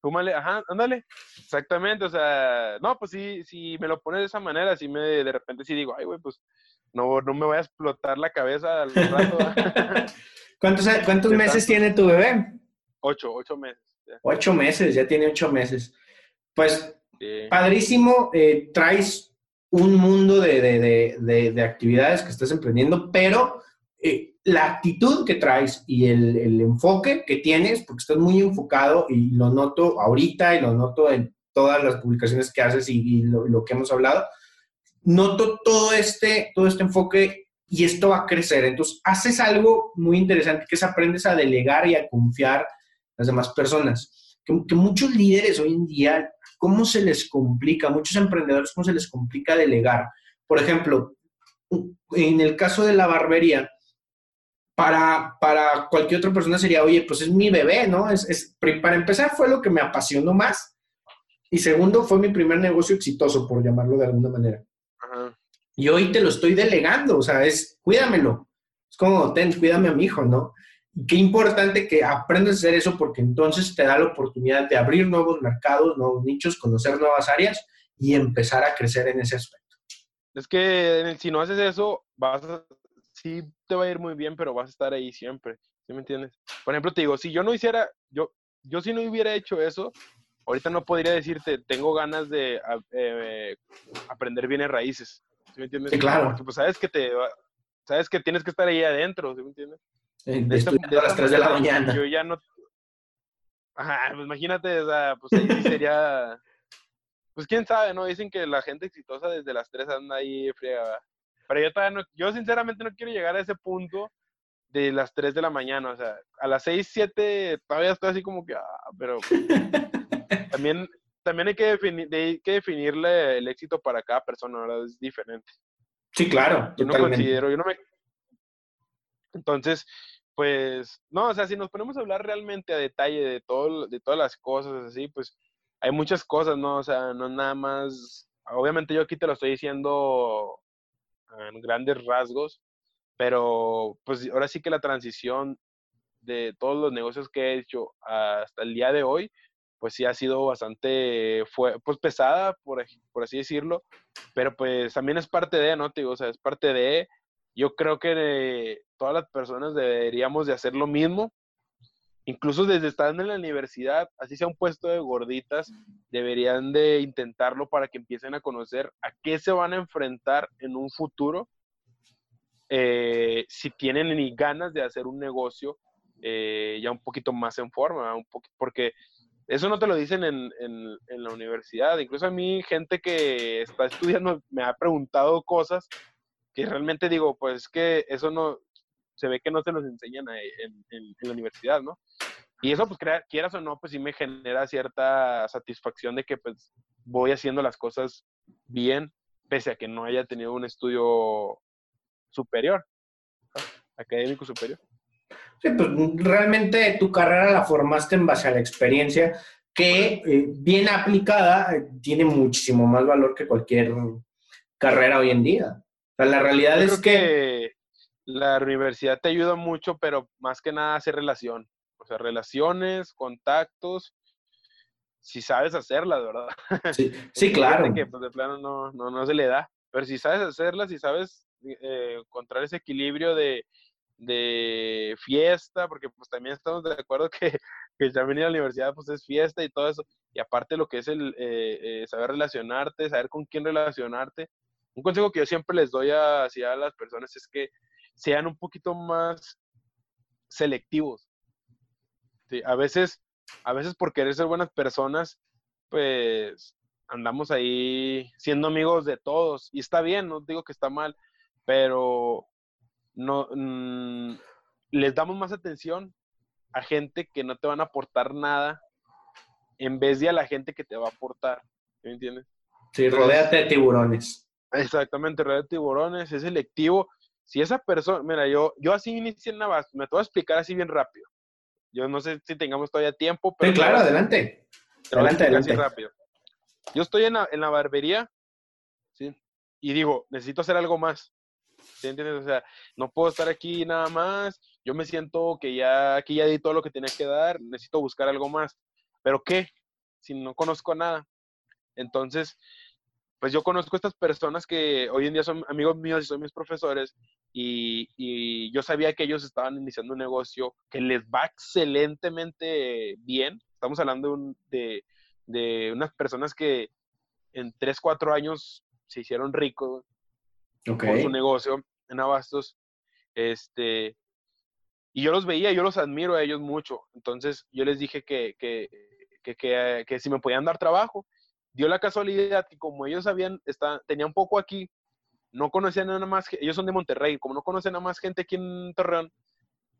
Súmale, ajá, ándale, exactamente, o sea, no, pues sí, si me lo pones de esa manera, sí me, de repente sí digo, ay, güey, pues no, no me voy a explotar la cabeza al rato. ¿Cuántos, cuántos meses tiene tu bebé? Ocho, ocho meses. Ocho meses, ya tiene ocho meses. Pues, padrísimo, eh, traes un mundo de, actividades que estás emprendiendo, pero eh, la actitud que traes y el, enfoque que tienes, porque estás muy enfocado y lo noto ahorita y lo noto en todas las publicaciones que haces y, lo, que hemos hablado, noto todo este, todo este enfoque y esto va a crecer. Entonces, haces algo muy interesante que es aprendes a delegar y a confiar en las demás personas. Que, muchos líderes hoy en día cómo se les complica, muchos emprendedores, cómo se les complica delegar. Por ejemplo, en el caso de la barbería, para, para cualquier otra persona sería, oye, pues es mi bebé, ¿no? Es, para empezar fue lo que me apasionó más y segundo fue mi primer negocio exitoso, por llamarlo de alguna manera. Y hoy te lo estoy delegando, o sea, es cuídamelo. Es como, ten, cuídame a mi hijo, ¿no? Qué importante que aprendas a hacer eso porque entonces te da la oportunidad de abrir nuevos mercados, nuevos nichos, conocer nuevas áreas y empezar a crecer en ese aspecto. Es que si no haces eso, vas sí te va a ir muy bien, pero vas a estar ahí siempre. ¿Sí me entiendes? Por ejemplo, te digo, si yo no hiciera, yo, yo si no hubiera hecho eso, ahorita no podría decirte, tengo ganas de eh, aprender bienes raíces. ¿Sí me entiendes? Sí, claro. Porque pues sabes que te, sabes que tienes que estar ahí adentro, ¿sí me entiendes? a las 3 de la mañana. Yo ya no. Ajá, pues imagínate, o sea, pues ahí sería. Pues quién sabe, ¿no? Dicen que la gente exitosa desde las 3 anda ahí fría. Pero yo todavía no, yo sinceramente no quiero llegar a ese punto de las 3 de la mañana, o sea, a las 6, 7 todavía estoy así como que, ah, pero también, también hay que, definir, hay que definirle el éxito para cada persona, ¿verdad? Es diferente. Sí, claro. Yo no considero, yo no me... Entonces, pues, no, o sea, si nos ponemos a hablar realmente a detalle de, todo, de todas las cosas así, pues hay muchas cosas, ¿no? O sea, no nada más, obviamente yo aquí te lo estoy diciendo en grandes rasgos, pero pues ahora sí que la transición de todos los negocios que he hecho hasta el día de hoy, pues sí ha sido bastante, fue, pues pesada, por, por así decirlo, pero pues también es parte de, ¿no? Te digo, o sea, es parte de, yo creo que todas las personas deberíamos de hacer lo mismo. Incluso desde estar en la universidad, así sea un puesto de gorditas, deberían de intentarlo para que empiecen a conocer a qué se van a enfrentar en un futuro eh, si tienen ni ganas de hacer un negocio eh, ya un poquito más en forma, un porque eso no te lo dicen en, la universidad. Incluso a mí, gente que está estudiando me ha preguntado cosas que realmente digo, pues que eso no, se ve que no se nos enseñan en, la universidad, ¿no? Y eso, pues, quieras o no, pues sí me genera cierta satisfacción de que, pues, voy haciendo las cosas bien, pese a que no haya tenido un estudio superior, académico superior. Sí, pues realmente tu carrera la formaste en base a la experiencia que eh, bien aplicada eh, tiene muchísimo más valor que cualquier carrera hoy en día. O sea, la realidad es que... La universidad te ayuda mucho, pero más que nada hacer relación. O sea, relaciones, contactos, si sabes hacerlas, ¿verdad? Sí, sí claro. Que pues, de plano no, no, no, se le da. Pero si sabes hacerlas, si sabes eh, encontrar ese equilibrio de, de fiesta, porque pues también estamos de acuerdo que, que ya venir a la universidad pues es fiesta y todo eso, y aparte lo que es el eh, eh, saber relacionarte, saber con quién relacionarte. Un consejo que yo siempre les doy a, a las personas es que sean un poquito más selectivos. a veces, a veces por querer ser buenas personas, pues andamos ahí siendo amigos de todos, y está bien, no digo que está mal, pero no mm, les damos más atención a gente que no te van a aportar nada en vez de a la gente que te va a aportar. ¿Me entiendes? Sí, rodéate de tiburones. Exactamente, rodéate de tiburones, es selectivo. Si esa persona, mira, yo, yo así inicié en Navas, me te voy a explicar así bien rápido. Yo no sé si tengamos todavía tiempo, pero... Sí, claro, adelante. adelante, adelante. rápido. Yo estoy en la, en la barbería, ¿sí? Y digo, necesito hacer algo más. ¿Sí entiendes? O sea, no puedo estar aquí nada más. Yo me siento que ya aquí ya di todo lo que tenía que dar. Necesito buscar algo más. ¿Pero qué? Si no conozco nada. Entonces, pues yo conozco a estas personas que hoy en día son amigos míos y son mis profesores y, y, yo sabía que ellos estaban iniciando un negocio que les va excelentemente bien. Estamos hablando de, de, unas personas que en 3, 4 años se hicieron ricos con su negocio en Abastos. Este, y yo los veía, yo los admiro a ellos mucho. Entonces yo les dije que, que, que, que, si me podían dar trabajo. Dio la casualidad que como ellos habían, está, tenían poco aquí, no conocían nada más, ellos son de Monterrey, como no conocen a más gente aquí en Torreón,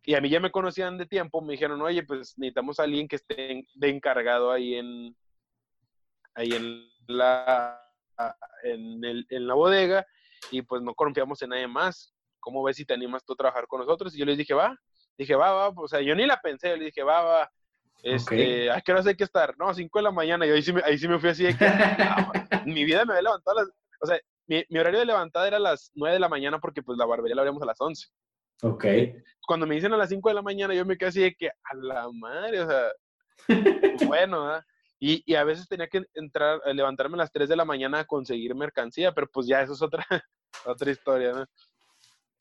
y a mí ya me conocían de tiempo, me dijeron, oye, pues necesitamos a alguien que esté de encargado ahí en, ahí en la, en, el, en la bodega, y pues no confiamos en nadie más. ¿Cómo ves si te animas tú a trabajar con nosotros? Y yo les dije, va, dije, va, va, o sea, yo ni la pensé, yo le dije, va, va, este, ¿a qué horas hay que estar? No, 5 de la mañana, y ahí sí me, ahí sí me fui así de que, mi vida me había levantado a las, o sea, mi, mi, horario de levantada era a las 9 de la mañana porque pues la barbería la abríamos a las 11. Ok. Cuando me dicen a las 5 de la mañana, yo me quedé así de que, a la madre, o sea, bueno, ¿verdad? Y, y, a veces tenía que entrar, eh, levantarme a las 3 de la mañana a conseguir mercancía, pero pues ya eso es otra, otra historia, ¿no?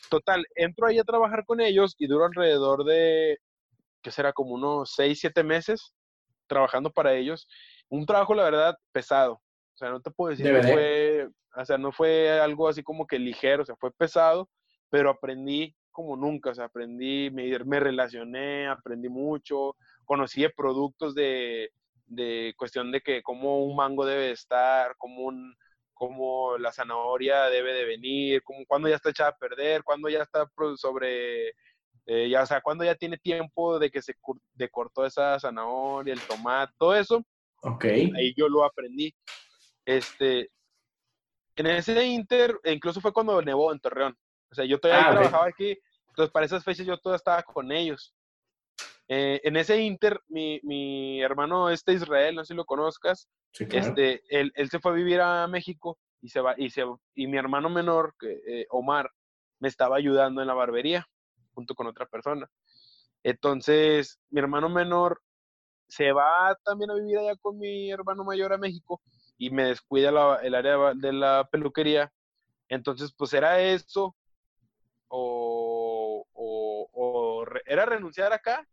Total, entro ahí a trabajar con ellos y duro alrededor de, ¿qué será? Como unos 6, 7 meses trabajando para ellos. Un trabajo, la verdad, pesado. O sea, no te puedo decir que fue, o sea, no fue algo así como que ligero, o sea, fue pesado, pero aprendí como nunca, o sea, aprendí, me, me relacioné, aprendí mucho, conocí de productos de, de cuestión de que cómo un mango debe estar, cómo, un, cómo la zanahoria debe de venir, cómo, cuándo ya está echada a perder, cuándo ya está sobre, eh, ya, o sea, cuándo ya tiene tiempo de que se de cortó esa zanahoria, el tomate, todo eso. Ok. Ahí yo lo aprendí. Este, en ese inter, incluso fue cuando nevó en Torreón. O sea, yo todavía ah, trabajaba aquí, entonces para esas fechas yo todavía estaba con ellos. Eh, en ese inter, mi, mi, hermano este Israel, no sé si lo conozcas, este, él, él, se fue a vivir a México y se va, y, se, y mi hermano menor, eh, Omar, me estaba ayudando en la barbería junto con otra persona. Entonces, mi hermano menor se va también a vivir allá con mi hermano mayor a México y me descuida el área de la peluquería. Entonces, pues era eso, o, o, o era renunciar acá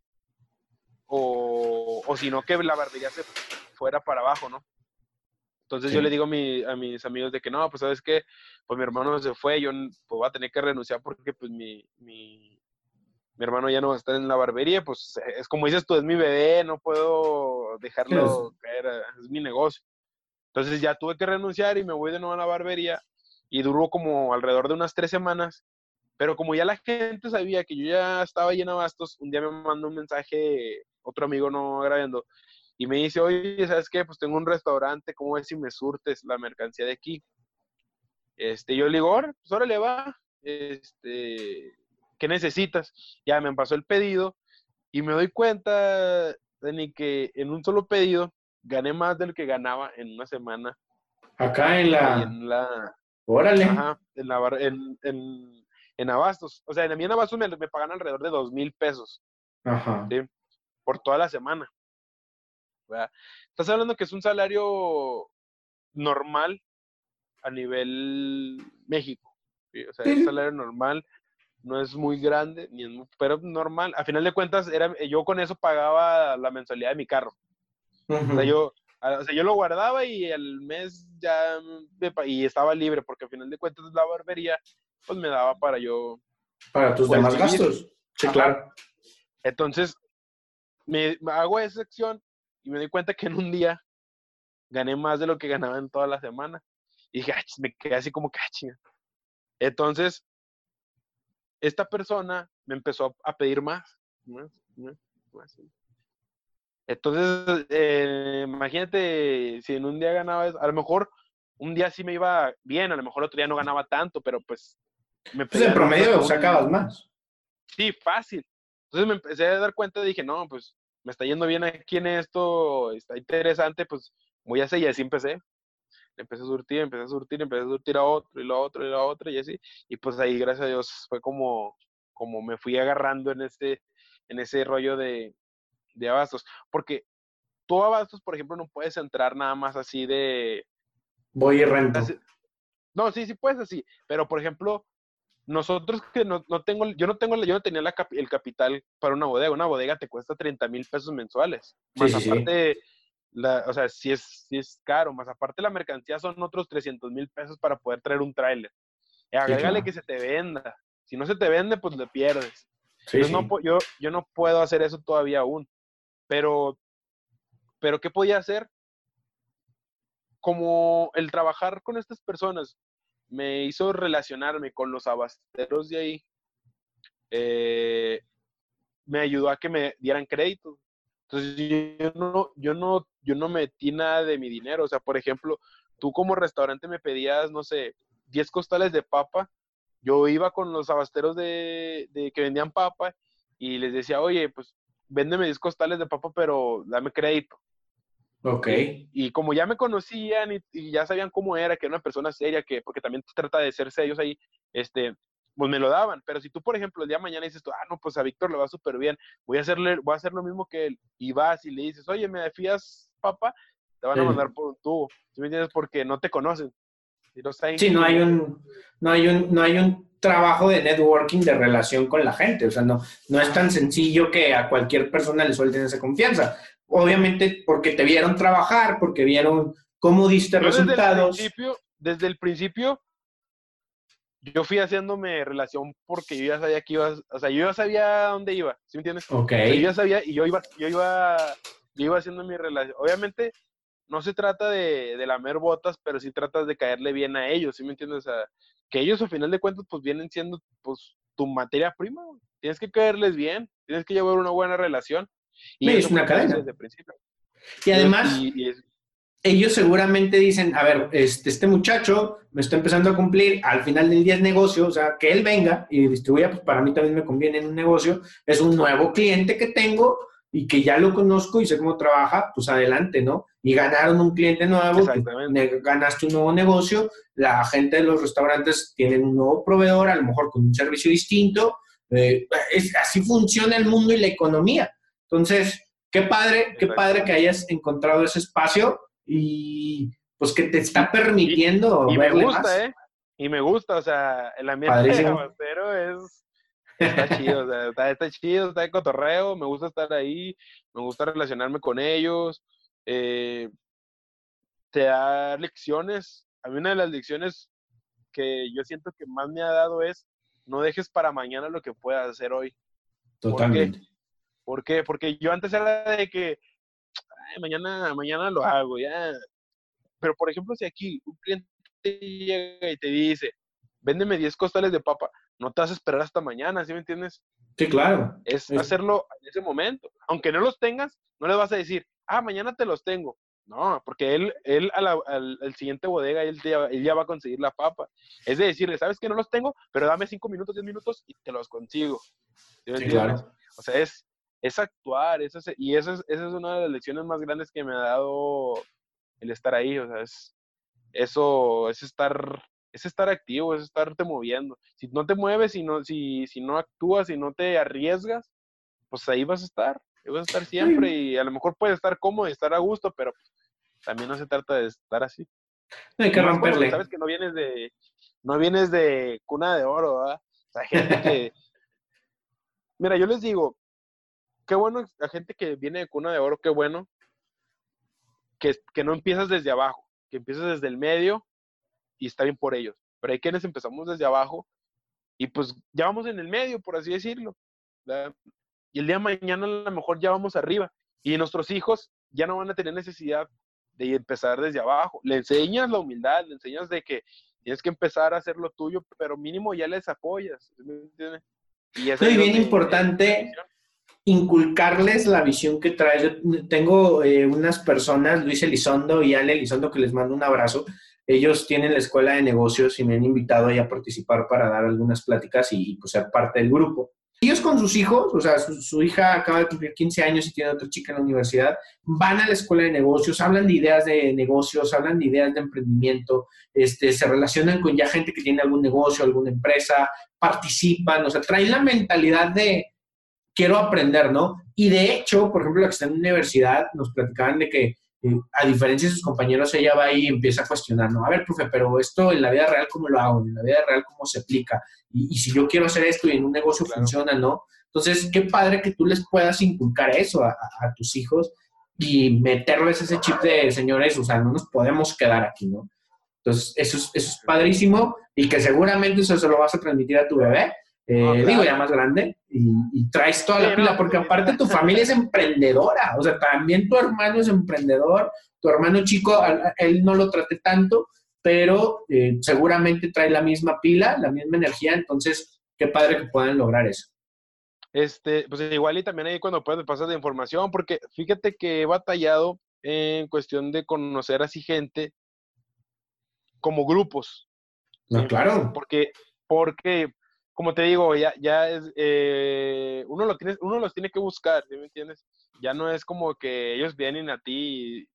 o, o si no, que la barbería se fuera para abajo, ¿no? Entonces yo le digo a, mi, a, mis amigos de que no, pues sabes que pues mi hermano se fue, yo pues voy a tener que renunciar porque pues mi, mi, mi hermano ya no va a estar en la barbería, pues es como dices tú, es mi bebé, no puedo dejarlo caer, es mi negocio. Entonces ya tuve que renunciar y me voy de nuevo a la barbería y duró como alrededor de unas tres semanas. Pero como ya la gente sabía que yo ya estaba lleno de bastos, un día me mandó un mensaje, otro amigo no grabando, y me dice, oye, ¿sabes qué? Pues tengo un restaurante, ¿cómo ves si me surtes la mercancía de aquí? Este, yo le digo, ahora, pues ahora le va, este, ¿qué necesitas? Ya me pasó el pedido y me doy cuenta, Dani, que en un solo pedido gané más de lo que ganaba en una semana. Acá en la... En la Órale. Ajá, en, la, en, en, en Abastos. O sea, en, a mí en Abastos me, me pagan alrededor de dos mil pesos. Ajá. ¿sí? Por toda la semana. ¿verdad? Estás hablando que es un salario normal a nivel México. ¿sí? O sea, es un salario normal, no es muy grande, ni es muy, pero normal. A final de cuentas, era, yo con eso pagaba la mensualidad de mi carro. O sea, yo, o sea, yo lo guardaba y al mes ya me, y estaba libre, porque al final de cuentas la barbería, pues me daba para yo. Para tus demás gastos. Sí, claro. Entonces, me, hago esa sección y me doy cuenta que en un día gané más de lo que ganaba en toda la semana. Y dije, "Ah, chis", me quedé así como que, "Ah, chinga". Entonces, esta persona me empezó a pedir más, más, más, más. Entonces, eh, imagínate si en un día ganaba eso, a lo mejor un día sí me iba bien, a lo mejor otro día no ganaba tanto, pero pues me Pues en promedio sacabas más. Sí, fácil. Entonces me empecé a dar cuenta dije, no, pues me está yendo bien aquí en esto, está interesante, pues voy a hacer y así empecé. Empecé a surtir, empecé a surtir, empecé a surtir a otro y lo otro y lo otro y así. Y pues ahí, gracias a Dios, fue como, como me fui agarrando en ese, en ese rollo de, de abastos. Porque tú abastos, por ejemplo, no puedes entrar nada más así de, Voy y rento. No, sí, sí puedes así, pero por ejemplo, nosotros que no, no tengo, yo no tengo, yo no tenía la el capital para una bodega, una bodega te cuesta 30 mil pesos mensuales, Sí, más sí, sí. aparte, la, o sea, si es, sí es caro, más aparte la mercancía son otros 300 mil pesos para poder traer un tráiler. Y agrégale claro. que se te venda, si no se te vende, pues le pierdes. Sí, Entonces, sí. no yo, yo no puedo hacer eso todavía aún. Pero, pero ¿qué podía hacer? Como el trabajar con estas personas me hizo relacionarme con los abasteros de ahí, eh, me ayudó a que me dieran crédito. Entonces yo no, yo no, yo no metí nada de mi dinero. O sea, por ejemplo, tú como restaurante me pedías, no sé, 10 costales de papa. Yo iba con los abasteros de, de que vendían papa y les decía, oye, pues véndeme 10 costales de papa, pero dame crédito. Ok. Y como ya me conocían y, y ya sabían cómo era, que era una persona seria, que porque también trata de ser serios ahí, este, pues me lo daban. Pero si tú, por ejemplo, el día de mañana dices tú, ah, no, pues a Víctor le va súper bien, voy a hacerle, voy a hacer lo mismo que él, y vas y le dices, oye, ¿me fías, papá? Te van a mandar por un tubo. ¿Sí me entiendes? Porque no te conocen. Y no saben Sí, no hay un, no hay un, no hay un trabajo de networking, de relación con la gente. O sea, no, no es tan sencillo que a cualquier persona le suelten esa confianza. Obviamente porque te vieron trabajar, porque vieron cómo diste Yo desde el resultados. principio, desde el principio, yo fui haciéndome relación porque yo ya sabía que ibas, o sea, yo ya sabía dónde iba, ¿sí me entiendes? Ok. O sea, yo ya sabía y yo iba, yo iba, yo iba haciendo mi relación. Obviamente, no se trata de, de lamer botas, pero sí tratas de caerle bien a ellos, ¿sí me entiendes? O sea, que ellos, al final de cuentas, pues vienen siendo, pues, tu materia prima, güey. Tienes que caerles bien, tienes que llevar una buena relación. Y Sí, es una cadena. Desde el principio. Y además, Y- y es- ellos seguramente dicen, a ver, este, este muchacho me está empezando a cumplir, al final del día es negocio, o sea, que él venga y distribuya, pues para mí también me conviene en un negocio, es un nuevo cliente que tengo y que ya lo conozco y sé cómo trabaja, pues adelante, ¿no? Y ganaron un cliente nuevo, pues, ganaste un nuevo negocio, la gente de los restaurantes tienen un nuevo proveedor, a lo mejor con un servicio distinto, eh, es, así funciona el mundo y la economía. Entonces, qué padre, qué padre que hayas encontrado ese espacio y pues que te está permitiendo Y me verle gusta, más. ¿eh? Y me gusta, o sea, el ambiente de Padrísimo. abastero es... Está chido, o sea, está, está chido, está de cotorreo, me gusta estar ahí, me gusta relacionarme con ellos, eh, te da lecciones. A mí una de las lecciones que yo siento que más me ha dado es, no dejes para mañana lo que puedas hacer hoy. Totalmente. ¿Por qué? Porque yo antes era de que mañana, mañana lo hago, ya. Pero, por ejemplo, si aquí un cliente llega y te dice, véndeme 10 costales de papa, no te vas a esperar hasta mañana, ¿sí me entiendes? Sí, claro. Es hacerlo en ese momento. Aunque no los tengas, no le vas a decir, ah, mañana te los tengo. No, porque él, él al, siguiente bodega, él ya, él ya, va a conseguir la papa. Es de decirle, sabes que no los tengo, pero dame 5 minutos, 10 minutos y te los consigo. ¿Sí, claro. O sea, es, es actuar, eso y esa es, esa es una de las lecciones más grandes que me ha dado el estar ahí, o sea, es, eso es estar, es estar activo, es estarte moviendo. Si no te mueves, si no, si, si no actúas, si no te arriesgas, pues ahí vas a estar, ahí vas a estar siempre y a lo mejor puedes estar cómodo y estar a gusto, pero también no se trata de estar así. No hay que romperle. Sabes que no vienes de, no vienes de cuna de oro, ¿verdad? O sea, gente que, mira, yo les digo, qué bueno la gente que viene de cuna de oro, qué bueno que, que no empiezas desde abajo, que empiezas desde el medio y está bien por ellos. Pero hay quienes empezamos desde abajo y pues ya vamos en el medio, por así decirlo. Y el día de mañana a lo mejor ya vamos arriba y nuestros hijos ya no van a tener necesidad de empezar desde abajo. Le enseñas la humildad, le enseñas de que tienes que empezar a hacer lo tuyo, pero mínimo ya les apoyas. ¿me Y es bien importante inculcarles la visión que traes. Yo tengo eh, unas personas, Luis Elizondo y Ale Elizondo, que les mando un abrazo. Ellos tienen la escuela de negocios y me han invitado a participar para dar algunas pláticas y, pues, ser parte del grupo. Ellos con sus hijos, o sea, su, hija acaba de cumplir 15 años y tiene otra chica en la universidad, van a la escuela de negocios, hablan de ideas de negocios, hablan de ideas de emprendimiento, este, se relacionan con ya gente que tiene algún negocio, alguna empresa, participan, o sea, traen la mentalidad de, quiero aprender, ¿no? Y de hecho, por ejemplo, la que está en la universidad, nos platicaban de que, eh, a diferencia de sus compañeros, ella va ahí y empieza a cuestionar, ¿no? A ver, profe, pero esto en la vida real, ¿cómo lo hago? En la vida real, ¿cómo se aplica? Y, si yo quiero hacer esto y en un negocio funciona, ¿no? Entonces, qué padre que tú les puedas inculcar eso a, tus hijos y meterles ese chip de, señores, o sea, no nos podemos quedar aquí, ¿no? Entonces, eso es, eso es padrísimo y que seguramente eso se lo vas a transmitir a tu bebé eh, digo, ya más grande, y, traes toda la pila, porque aparte tu familia es emprendedora, o sea, también tu hermano es emprendedor, tu hermano chico, él no lo trate tanto, pero eh, seguramente trae la misma pila, la misma energía, entonces, qué padre que puedan lograr eso. Este, pues igual y también ahí cuando puedas pasar de información, porque fíjate que he batallado en cuestión de conocer así gente como grupos. No, claro. Porque, porque como te digo, ya, ya es, eh, uno, lo tiene, uno los tiene que buscar, ¿sí me entiendes? Ya no es como que ellos vienen a ti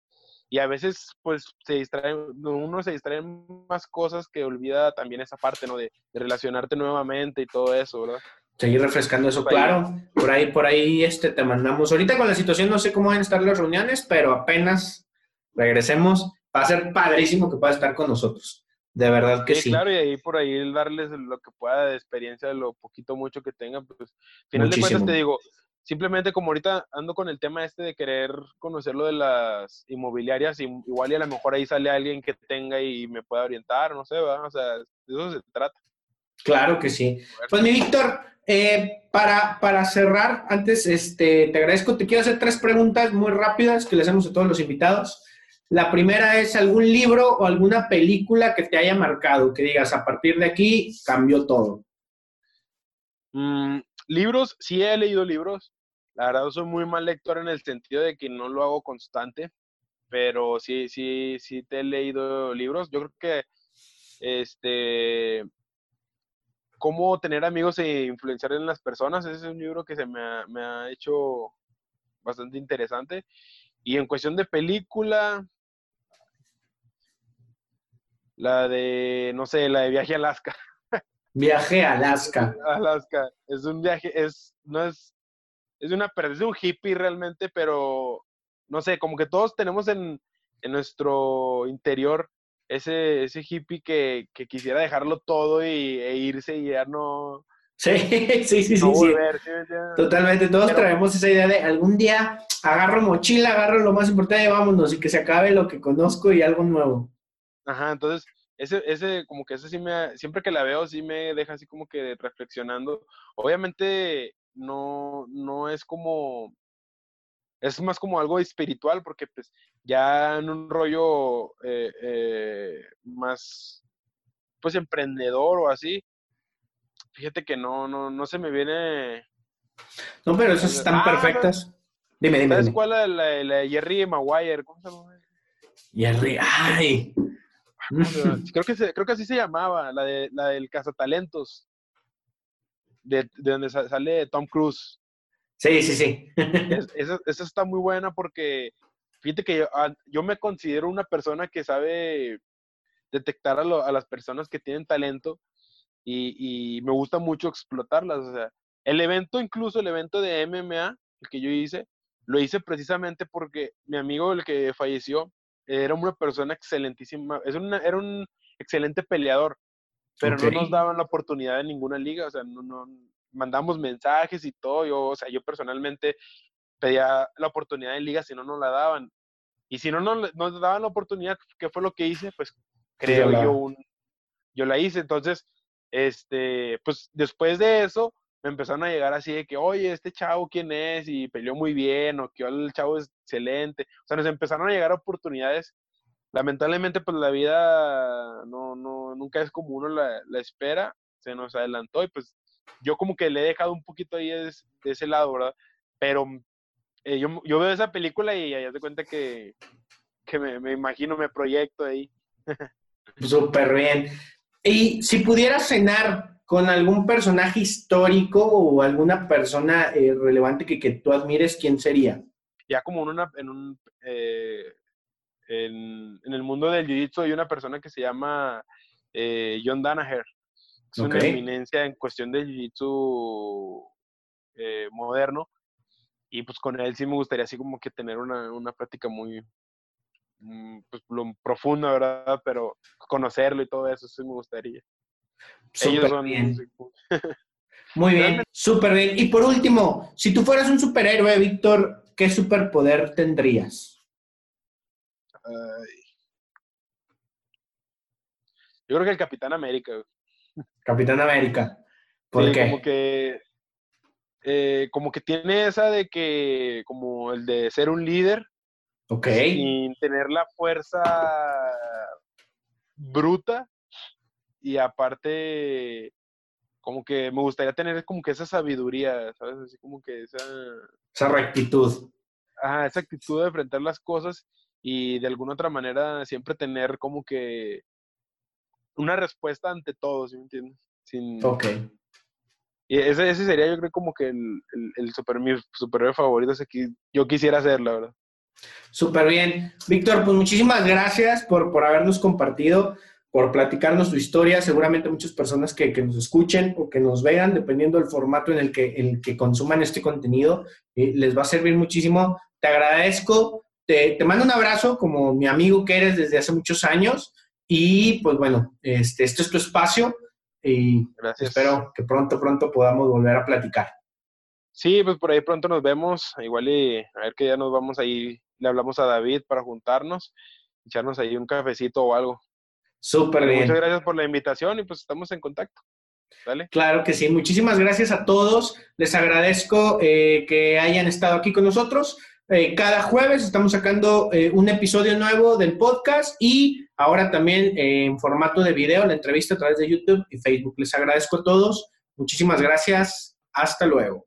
y, a veces pues se distraen, uno se distrae en más cosas que olvida también esa parte, ¿no? De, relacionarte nuevamente y todo eso, ¿verdad? Seguir refrescando eso, claro. Por ahí, por ahí este, te mandamos. Ahorita con la situación no sé cómo van a estar las reuniones, pero apenas regresemos, va a ser padrísimo que pueda estar con nosotros. De verdad que sí, Claro, y ahí por ahí darles lo que pueda de experiencia, de lo poquito mucho que tengan, pues, final de cuentas te digo, simplemente como ahorita ando con el tema este de querer conocer lo de las inmobiliarias, igual y a lo mejor ahí sale alguien que tenga y me pueda orientar, no sé, ¿verdad? O sea, de eso se trata. Claro que sí. Pues mi Víctor, eh, para, para cerrar, antes este, te agradezco, te quiero hacer tres preguntas muy rápidas que le hacemos a todos los invitados. La primera es algún libro o alguna película que te haya marcado, que digas, a partir de aquí cambió todo. Mm, libros, sí he leído libros. La verdad, soy muy mal lector en el sentido de que no lo hago constante, pero sí, sí, sí te he leído libros. Yo creo que, este, cómo tener amigos e influenciar en las personas, ese es un libro que se me me ha hecho bastante interesante. Y en cuestión de película, la de, no sé, la de viaje a Alaska. Viaje a Alaska. Alaska. Es un viaje, es, no es, es una, es un hippie realmente, pero no sé, como que todos tenemos en, en nuestro interior ese, ese hippie que, que, quisiera dejarlo todo y, e irse y ya no. Sí, sí, sí, sí, Totalmente, todos traemos esa idea de algún día agarro mochila, agarro lo más importante y vámonos y que se acabe lo que conozco y algo nuevo. Ajá, entonces, ese, ese, como que ese sí me, siempre que la veo, sí me deja así como que reflexionando. Obviamente, no, no es como, es más como algo espiritual, porque pues ya en un rollo eh, eh, más, pues emprendedor o así, fíjate que no, no, no se me viene... No, pero esas están ah, perfectas. Dime, dime. ¿Sabes cuál es la, la, Jerry Maguire? ¿Cómo se llama? Jerry, ay. Creo que, creo que así se llamaba, la, de, la del Cazatalentos, de, de donde sale Tom Cruise. Sí, sí, sí. esa, está muy buena porque, fíjate que yo, ah, yo, me considero una persona que sabe detectar a, a las personas que tienen talento y, y, me gusta mucho explotarlas. O sea, el evento, incluso el evento de MMA, el que yo hice, lo hice precisamente porque mi amigo, el que falleció, era una persona excelentísima, es una, era un excelente peleador, pero no nos daban la oportunidad en ninguna liga, o sea, no, no, mandamos mensajes y todo, yo, o sea, yo personalmente pedía la oportunidad en liga si no nos la daban. Y si no nos, nos daban la oportunidad, ¿qué fue lo que hice? Pues creo yo un, yo la hice. Entonces, este, pues después de eso, me empezaron a llegar así de que, oye, este chavo, ¿quién es? Y peleó muy bien, o que el chavo es excelente. O sea, nos empezaron a llegar oportunidades. Lamentablemente, pues la vida no, no, nunca es como uno la, la espera. Se nos adelantó y pues yo como que le he dejado un poquito ahí de, ese lado, ¿verdad? Pero eh, yo, yo, veo esa película y ya te cuenta que, que me, me, imagino, me proyecto ahí. Súper bien. Y si pudieras cenar con algún personaje histórico o alguna persona eh, relevante que, que, tú admires, ¿quién sería? Ya como en, una, en, un, eh, en, en, el mundo del jiu-jitsu hay una persona que se llama eh, John Danaher. Es una eminencia en cuestión del jiu-jitsu moderno. Y pues con él sí me gustaría así como que tener una, una práctica muy, mm, pues, profunda, ¿verdad? Pero conocerlo y todo eso sí me gustaría. Súper bien. Muy bien, súper bien. Y por último, si tú fueras un superhéroe, Víctor, ¿qué superpoder tendrías? Yo creo que el Capitán América. Capitán América. ¿Por qué? Como que, eh, como que tiene esa de que, como el de ser un líder. Ok. Sin tener la fuerza bruta, y aparte, como que me gustaría tener como que esa sabiduría, ¿sabes? Así como que esa... Esa rectitud. Ajá, esa actitud de enfrentar las cosas y de alguna otra manera siempre tener como que una respuesta ante todo, ¿sí me entiendes? Sin... Ok. Y ese, ese sería yo creo como que el, el, super, mi superhéroe favorito, es que yo quisiera hacer, la verdad. Súper bien. Víctor, pues muchísimas gracias por, por habernos compartido por platicarnos tu historia. Seguramente muchas personas que, nos escuchen o que nos vean, dependiendo del formato en el que, el que consuman este contenido, eh, les va a servir muchísimo. Te agradezco, te, te, mando un abrazo como mi amigo que eres desde hace muchos años y pues bueno, este, este es tu espacio y espero que pronto, pronto podamos volver a platicar. Sí, pues por ahí pronto nos vemos, igual y a ver que ya nos vamos ahí, le hablamos a David para juntarnos, echarnos ahí un cafecito o algo. Súper bien. Muchas gracias por la invitación y pues estamos en contacto. ¿Vale? Claro que sí. Muchísimas gracias a todos. Les agradezco eh, que hayan estado aquí con nosotros. Eh, cada jueves estamos sacando eh, un episodio nuevo del podcast y ahora también en formato de video, la entrevista a través de YouTube y Facebook. Les agradezco a todos. Muchísimas gracias. Hasta luego.